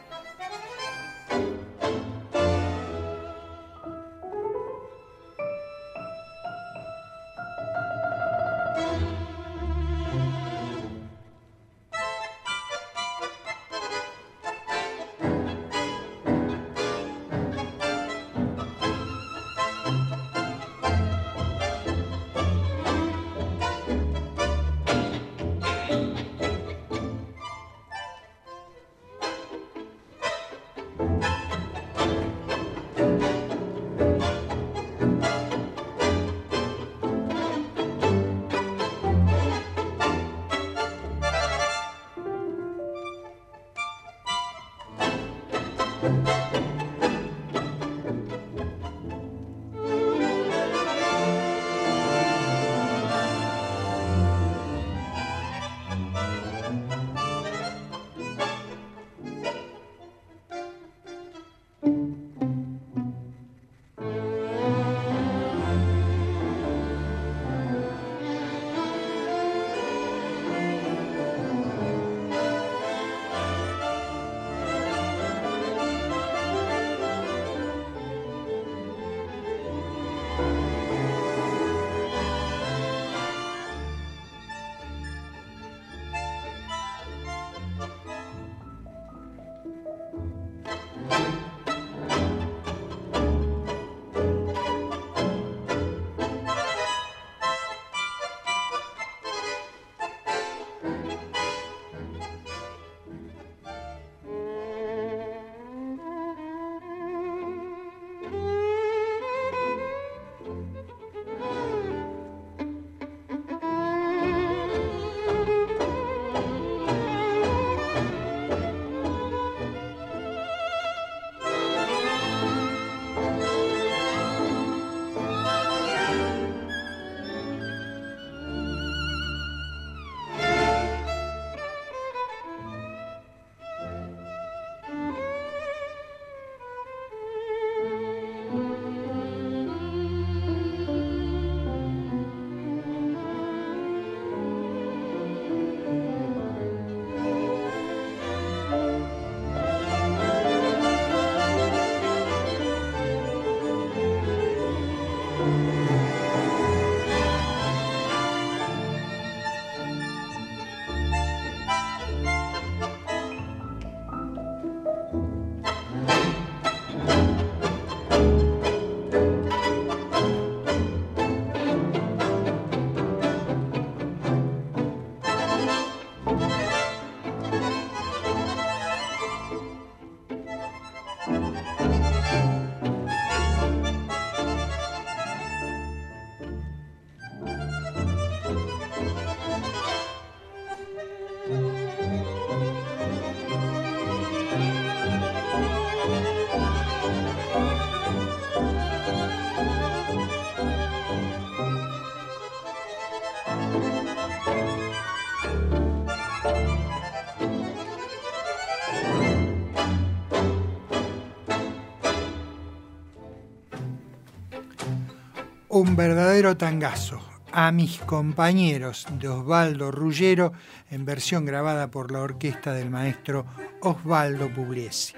Un verdadero tangazo a mis compañeros de Osvaldo Ruggero en versión grabada por la orquesta del maestro Osvaldo Pugliesi.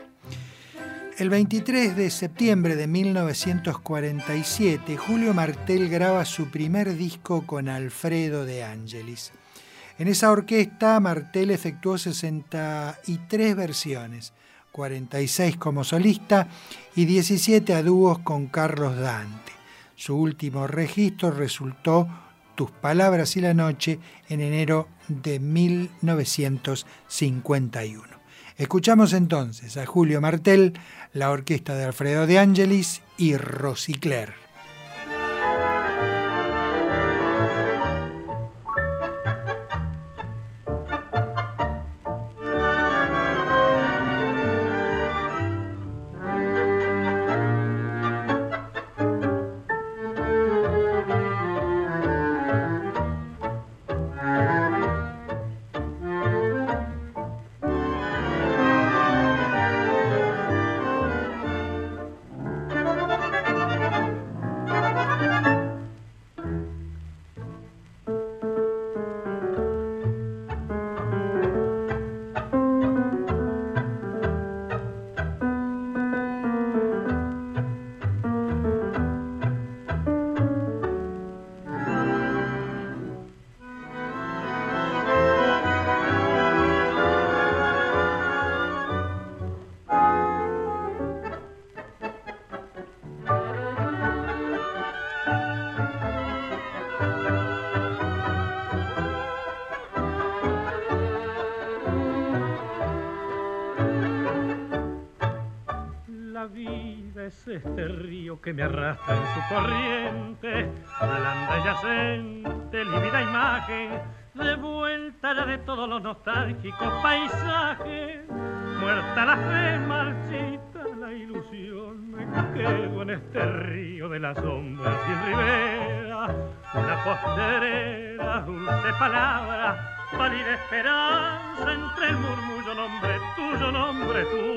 El 23 de septiembre de 1947, Julio Martel graba su primer disco con Alfredo de Angelis. En esa orquesta, Martel efectuó 63 versiones, 46 como solista y 17 a dúos con Carlos Dante. Su último registro resultó Tus Palabras y la Noche en enero de 1951. Escuchamos entonces a Julio Martel, la orquesta de Alfredo de Angelis y Rosicler. Que me arrastra en su corriente, blanda y yacente, lívida imagen, de vuelta ya de todos los nostálgicos paisajes, muerta la fe, marchita la ilusión, me quedo en este río de la sombra sin ribera, una posterera, dulce palabra, pálida esperanza entre el murmullo nombre tuyo, nombre tuyo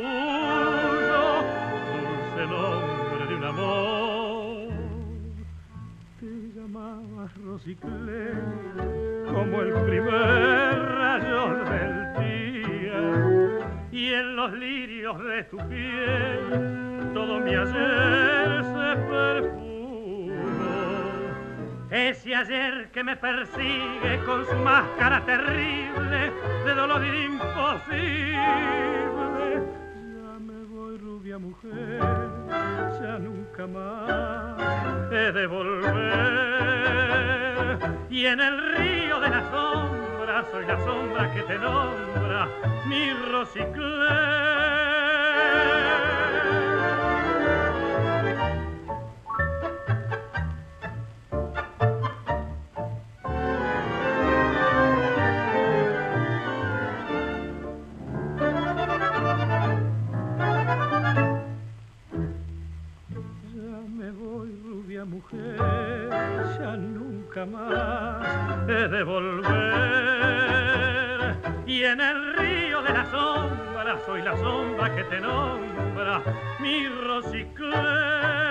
como el primer rayo del día y en los lirios de tu piel todo mi ayer se perfumó. Ese ayer que me persigue con su máscara terrible de dolor imposible mujer, ya nunca más he de volver. Y en el río de la sombra soy la sombra que te nombra, mi Rosicler. mujer, ya nunca más he de volver. Y en el río de la sombra soy la sombra que te nombra, mi Rosicler.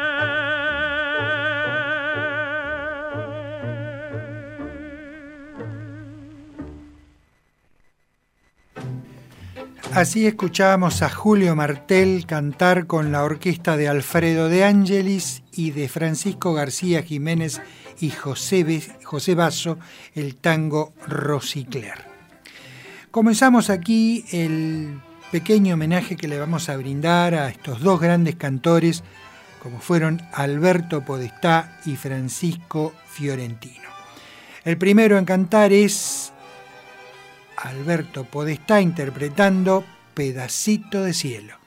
Así escuchábamos a Julio Martel cantar con la orquesta de Alfredo de Ángelis y de Francisco García Jiménez y José, José Basso el tango Rosicler. Comenzamos aquí el pequeño homenaje que le vamos a brindar a estos dos grandes cantores como fueron Alberto Podestá y Francisco Fiorentino. El primero en cantar es Alberto Podestá interpretando Pedacito de Cielo.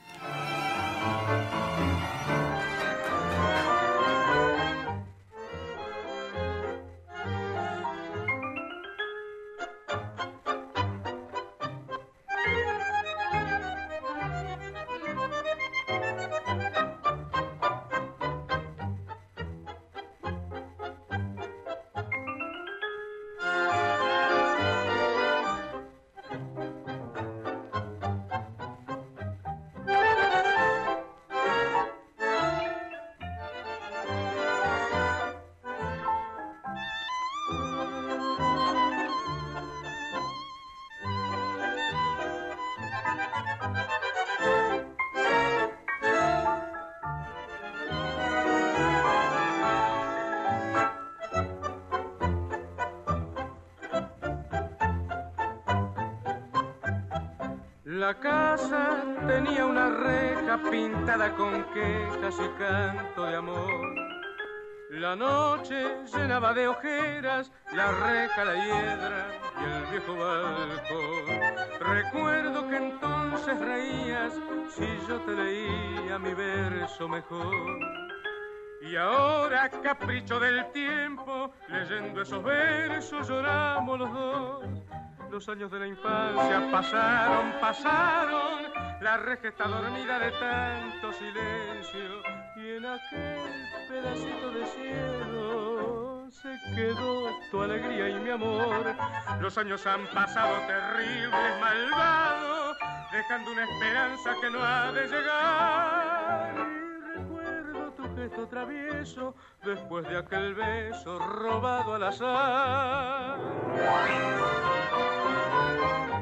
Años de la infancia pasaron, pasaron, la reja está dormida de tanto silencio y en aquel pedacito de cielo se quedó tu alegría y mi amor. Los años han pasado terribles, malvados, dejando una esperanza que no ha de llegar. Y recuerdo tu gesto travieso después de aquel beso robado al azar. thank you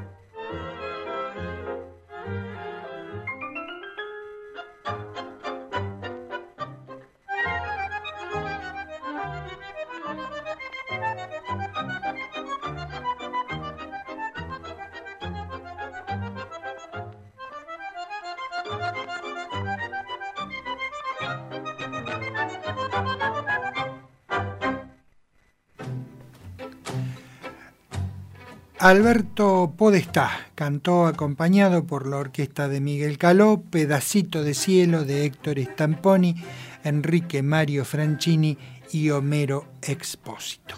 Alberto Podestá cantó acompañado por la orquesta de Miguel Caló, Pedacito de Cielo de Héctor Stamponi, Enrique Mario Franchini y Homero Expósito.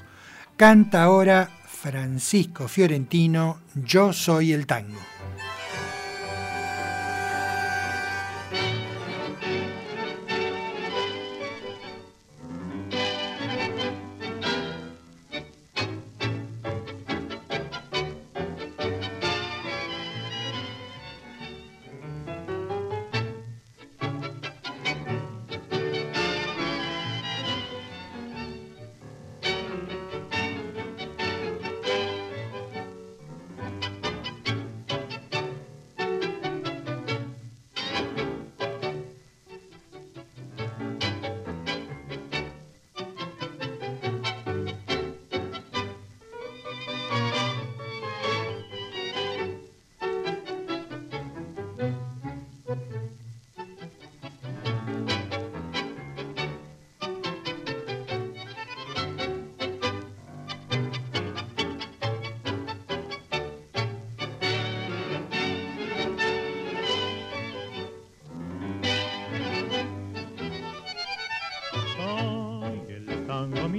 Canta ahora Francisco Fiorentino, Yo soy el tango.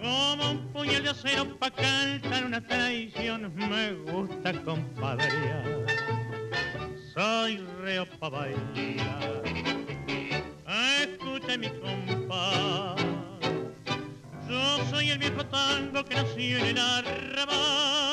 Como un puñal de acero pa' cantar una traición, me gusta compadrear. Soy reo pa' bailar. Escuche mi compás yo soy el viejo tango que nació en el arrabal.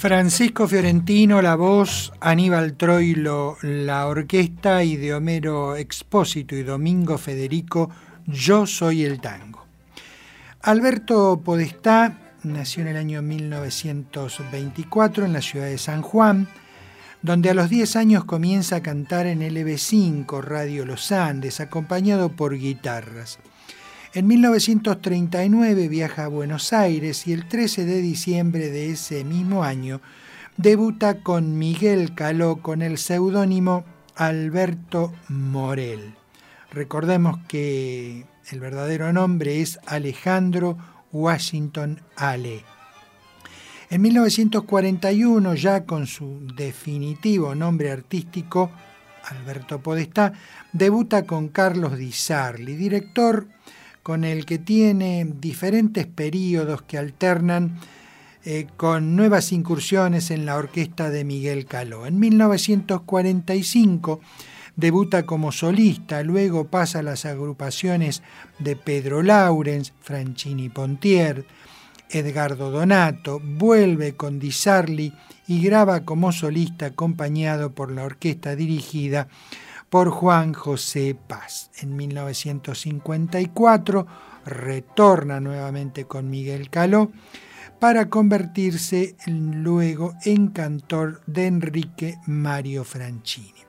Francisco Fiorentino, la voz, Aníbal Troilo, la orquesta y de Homero Expósito y Domingo Federico, Yo soy el tango. Alberto Podestá nació en el año 1924 en la ciudad de San Juan, donde a los 10 años comienza a cantar en LB5 Radio Los Andes, acompañado por guitarras. En 1939 viaja a Buenos Aires y el 13 de diciembre de ese mismo año debuta con Miguel Caló con el seudónimo Alberto Morel. Recordemos que el verdadero nombre es Alejandro Washington Ale. En 1941, ya con su definitivo nombre artístico, Alberto Podestá, debuta con Carlos Di Sarli, director con el que tiene diferentes periodos que alternan eh, con nuevas incursiones en la orquesta de Miguel Caló. En 1945 debuta como solista, luego pasa a las agrupaciones de Pedro Laurens, Franchini Pontier, Edgardo Donato, vuelve con Di Sarli y graba como solista acompañado por la orquesta dirigida por Juan José Paz. En 1954 retorna nuevamente con Miguel Caló para convertirse luego en cantor de Enrique Mario Franchini.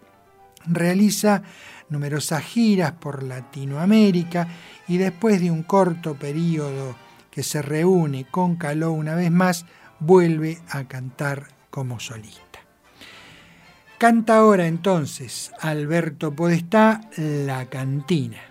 Realiza numerosas giras por Latinoamérica y después de un corto periodo que se reúne con Caló una vez más, vuelve a cantar como solista. Canta ahora entonces Alberto Podestá La Cantina.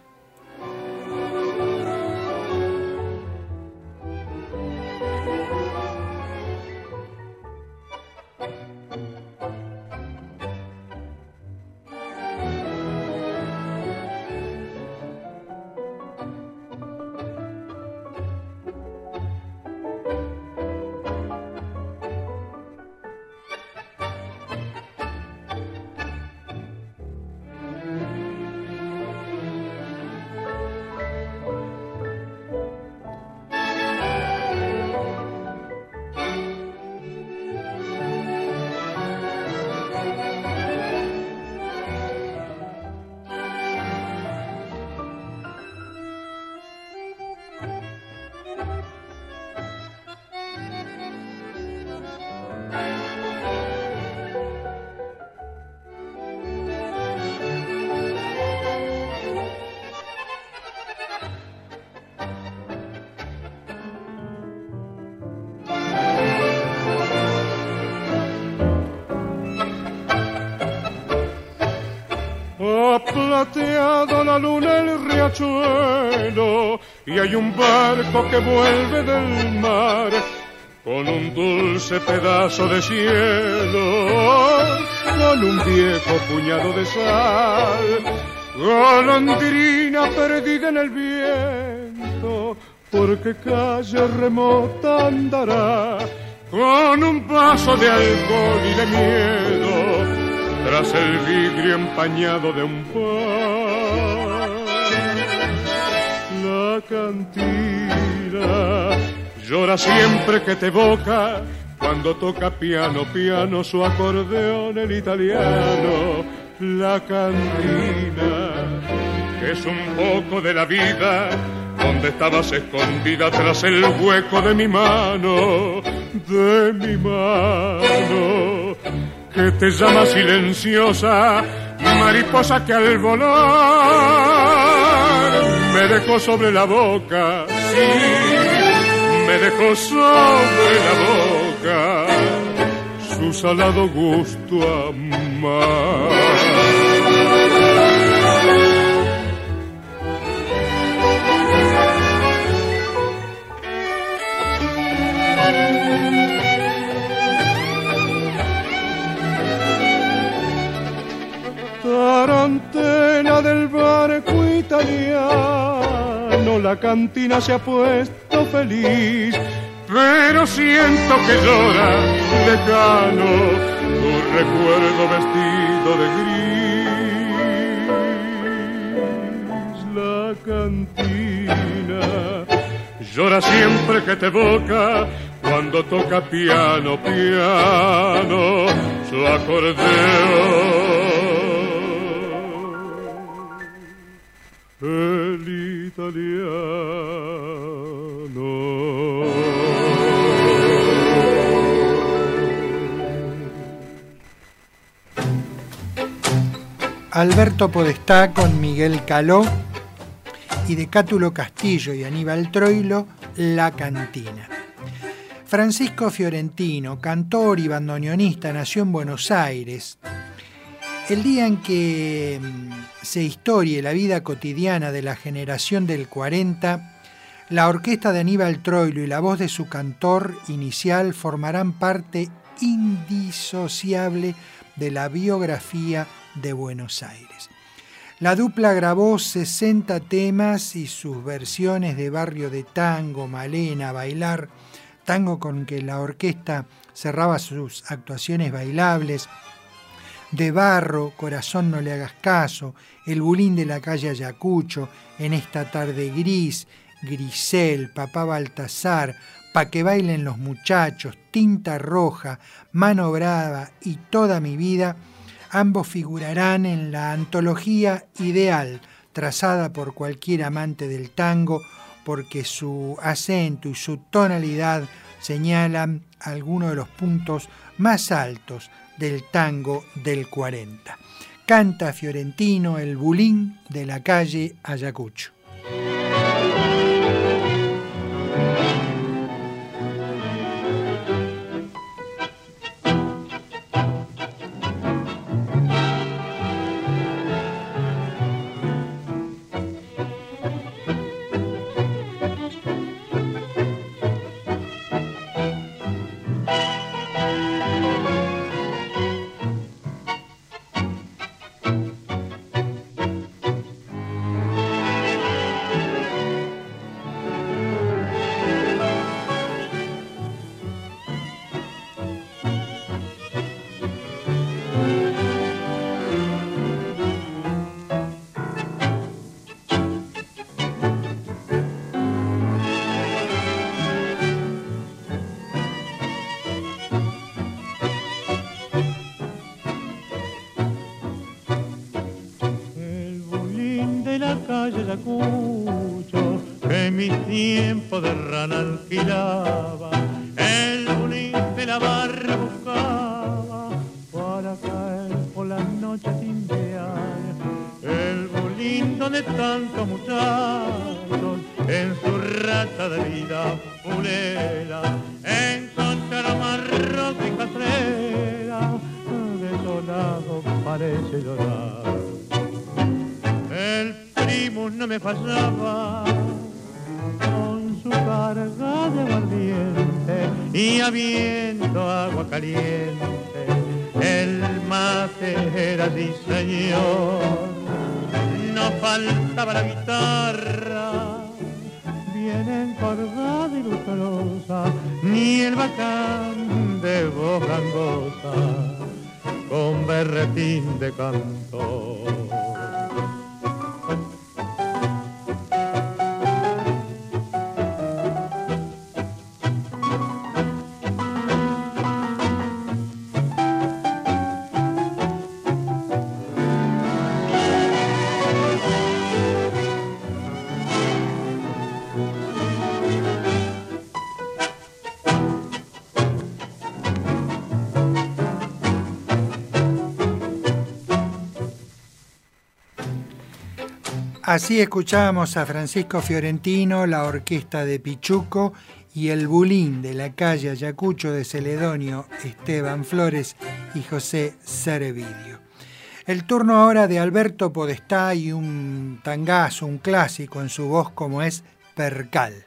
Plateado la luna el riachuelo y hay un barco que vuelve del mar con un dulce pedazo de cielo, con un viejo puñado de sal, golondrina perdida en el viento, porque calle remota andará con un vaso de alcohol y de miedo tras el vidrio empañado de un pan. La cantina llora siempre que te evoca cuando toca piano, piano su acordeón el italiano. La cantina, que es un poco de la vida, donde estabas escondida tras el hueco de mi mano, de mi mano que te llama silenciosa, mariposa que al volar me dejó sobre la boca, sí, me dejó sobre la boca su salado gusto amar. Tarantela del barco italiano, la cantina se ha puesto feliz, pero siento que llora lejano tu recuerdo vestido de gris. La cantina llora siempre que te evoca cuando toca piano, piano, su acordeón el italiano. Alberto Podestá con Miguel Caló y de Cátulo Castillo y Aníbal Troilo, La Cantina. Francisco Fiorentino, cantor y bandoneonista, nació en Buenos Aires el día en que mm, se historie la vida cotidiana de la generación del 40, La orquesta de Aníbal Troilo y la voz de su cantor inicial formarán parte indisociable de la biografía de Buenos Aires. La dupla grabó 60 temas y sus versiones de Barrio de Tango, Malena, Bailar, tango con que la orquesta cerraba sus actuaciones bailables, de Barro, Corazón no le hagas caso, El bulín de la calle Ayacucho, En esta tarde gris, Grisel, Papá Baltasar, Pa' que bailen los muchachos, Tinta Roja, Mano Brava y Toda mi vida, ambos figurarán en la antología ideal trazada por cualquier amante del tango porque su acento y su tonalidad señalan algunos de los puntos más altos del tango del 40. Canta Fiorentino el bulín de la calle Ayacucho. maracucho que mi tiempo de rana alquilaba. Así escuchábamos a Francisco Fiorentino, la orquesta de Pichuco y el bulín de la calle Ayacucho de Celedonio, Esteban Flores y José Cerevidio. El turno ahora de Alberto Podestá y un tangazo, un clásico en su voz como es Percal.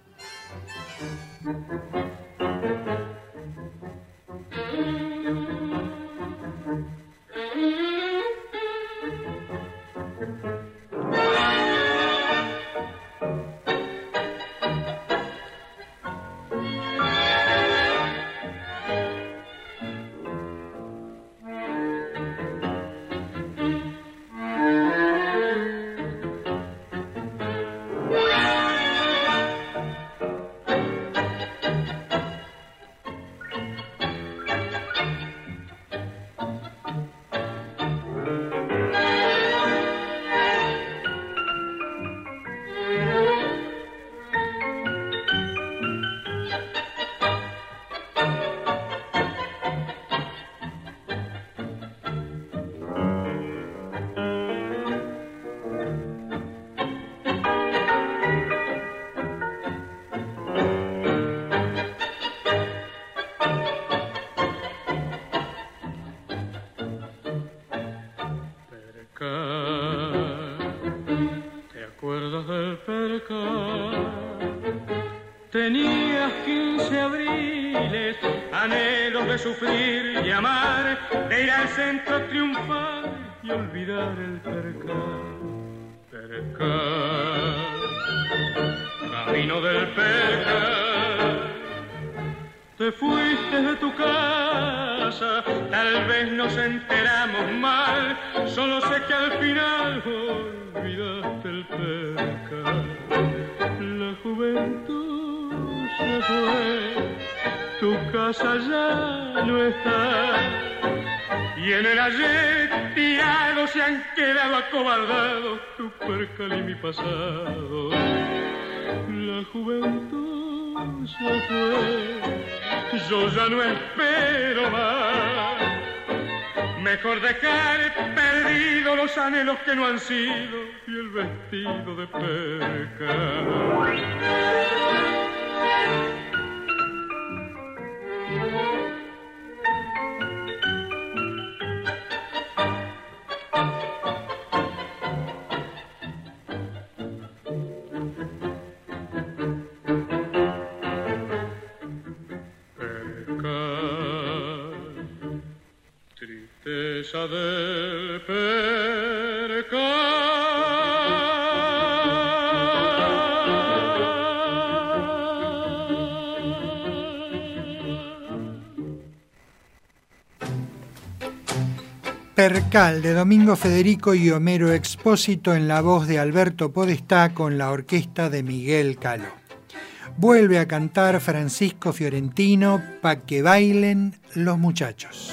Los anhelos que no han sido y el vestido de percal. Percal de Domingo Federico y Homero Expósito en la voz de Alberto Podestá con la orquesta de Miguel Caló. Vuelve a cantar Francisco Fiorentino pa' que bailen los muchachos.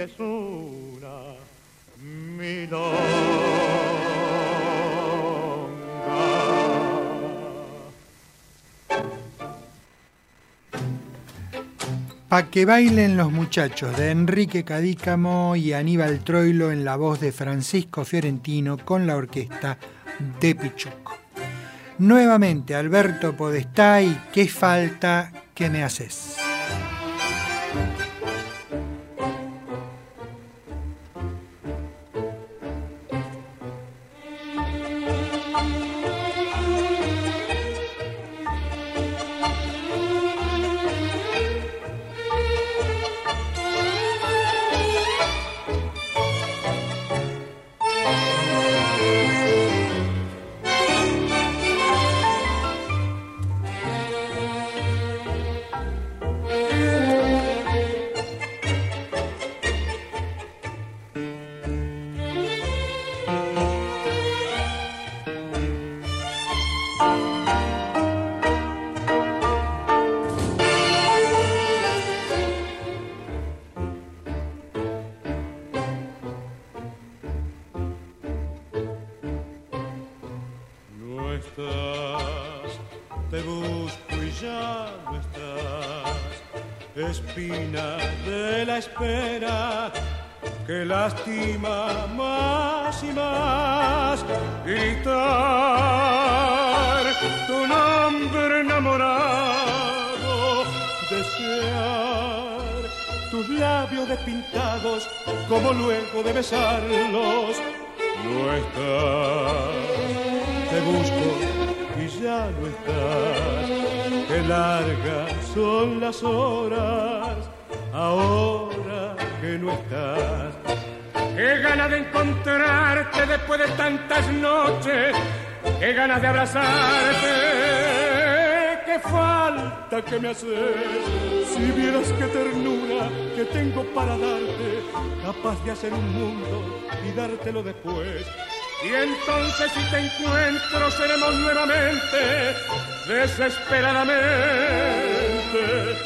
es. Pa' que bailen los muchachos de Enrique Cadícamo y Aníbal Troilo en la voz de Francisco Fiorentino con la orquesta de Pichuco. Nuevamente Alberto Podestá y ¿Qué falta que me haces? Busco y ya no estás. Espina de la espera que lastima más y más. Gritar tu nombre enamorado, desear tus labios despintados como luego de besarlos. No estás, te busco ya no estás. Qué largas son las horas ahora que no estás. Qué ganas de encontrarte después de tantas noches, qué ganas de abrazarte, qué falta que me haces. Si vieras qué ternura que tengo para darte, capaz de hacer un mundo y dártelo después. Y entonces si te encuentro seremos nuevamente, desesperadamente,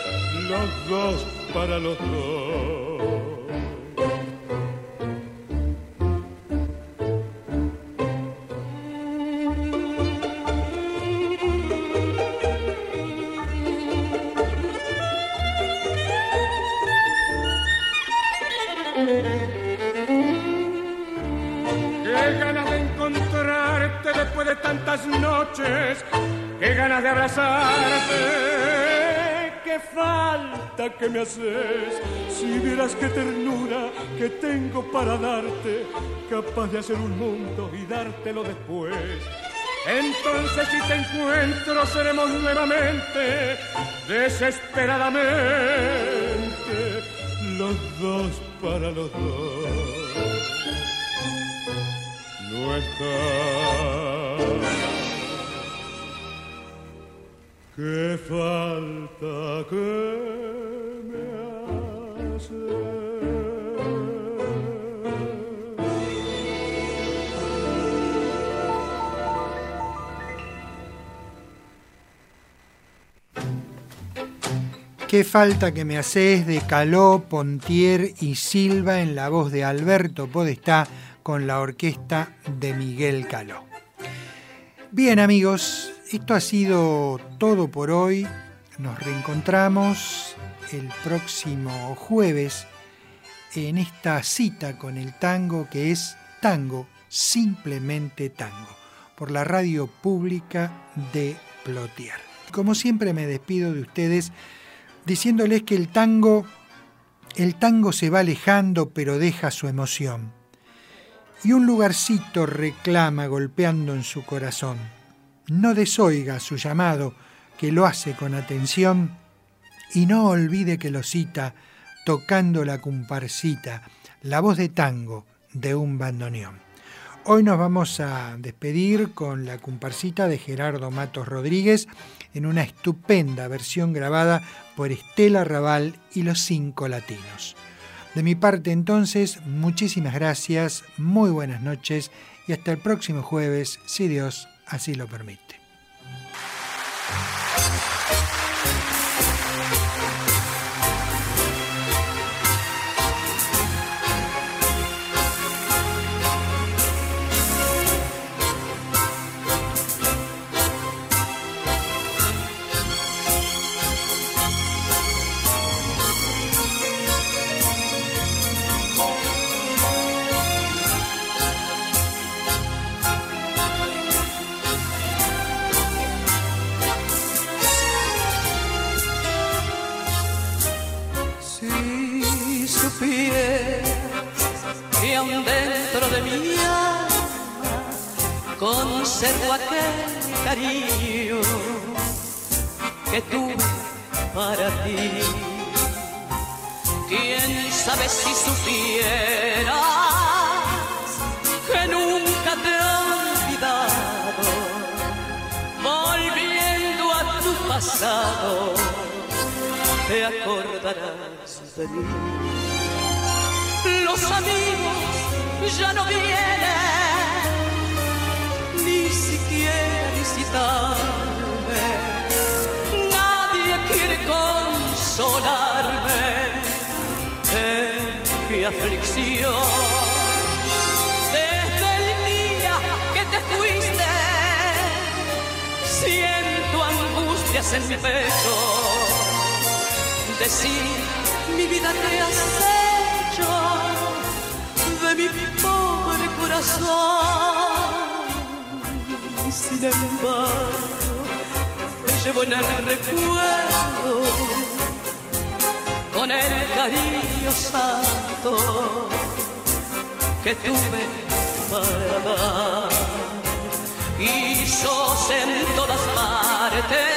los dos para los dos. Noches, qué ganas de abrazarte qué falta que me haces. Si vieras qué ternura que tengo para darte, capaz de hacer un mundo y dártelo después. Entonces si te encuentro seremos nuevamente, desesperadamente, los dos para los dos. No está. Qué falta que me hace. Qué falta que me haces de Caló, Pontier y Silva en la voz de Alberto Podestá con la orquesta de Miguel Caló. Bien amigos, esto ha sido todo por hoy. Nos reencontramos el próximo jueves en esta cita con el tango que es Tango, simplemente tango, por la radio pública de Plotier. Como siempre me despido de ustedes diciéndoles que el tango el tango se va alejando pero deja su emoción. Y un lugarcito reclama golpeando en su corazón no desoiga su llamado, que lo hace con atención, y no olvide que lo cita tocando la comparsita, la voz de tango de un bandoneón. Hoy nos vamos a despedir con la comparsita de Gerardo Matos Rodríguez en una estupenda versión grabada por Estela Raval y los cinco latinos. De mi parte entonces, muchísimas gracias, muy buenas noches y hasta el próximo jueves, si Dios así lo permite. Los amigos ya no vienen, ni siquiera visitarme. Nadie quiere consolarme en mi aflicción. Desde el día que te fuiste, siento angustia angustias en mi pecho. Decir, mi vida te has hecho de mi pobre corazón. Sin embargo, te llevo en el recuerdo con el cariño santo que tuve para dar. Y sos en todas partes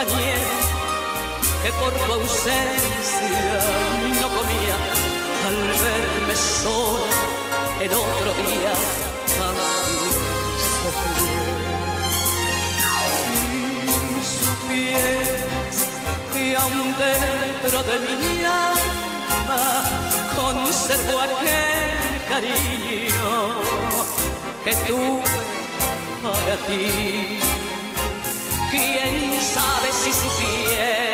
que por tu ausencia no comía al verme sola el otro día también se y aún dentro de mi alma conservo aquel cariño que tuve para ti. Quién sabe si supiera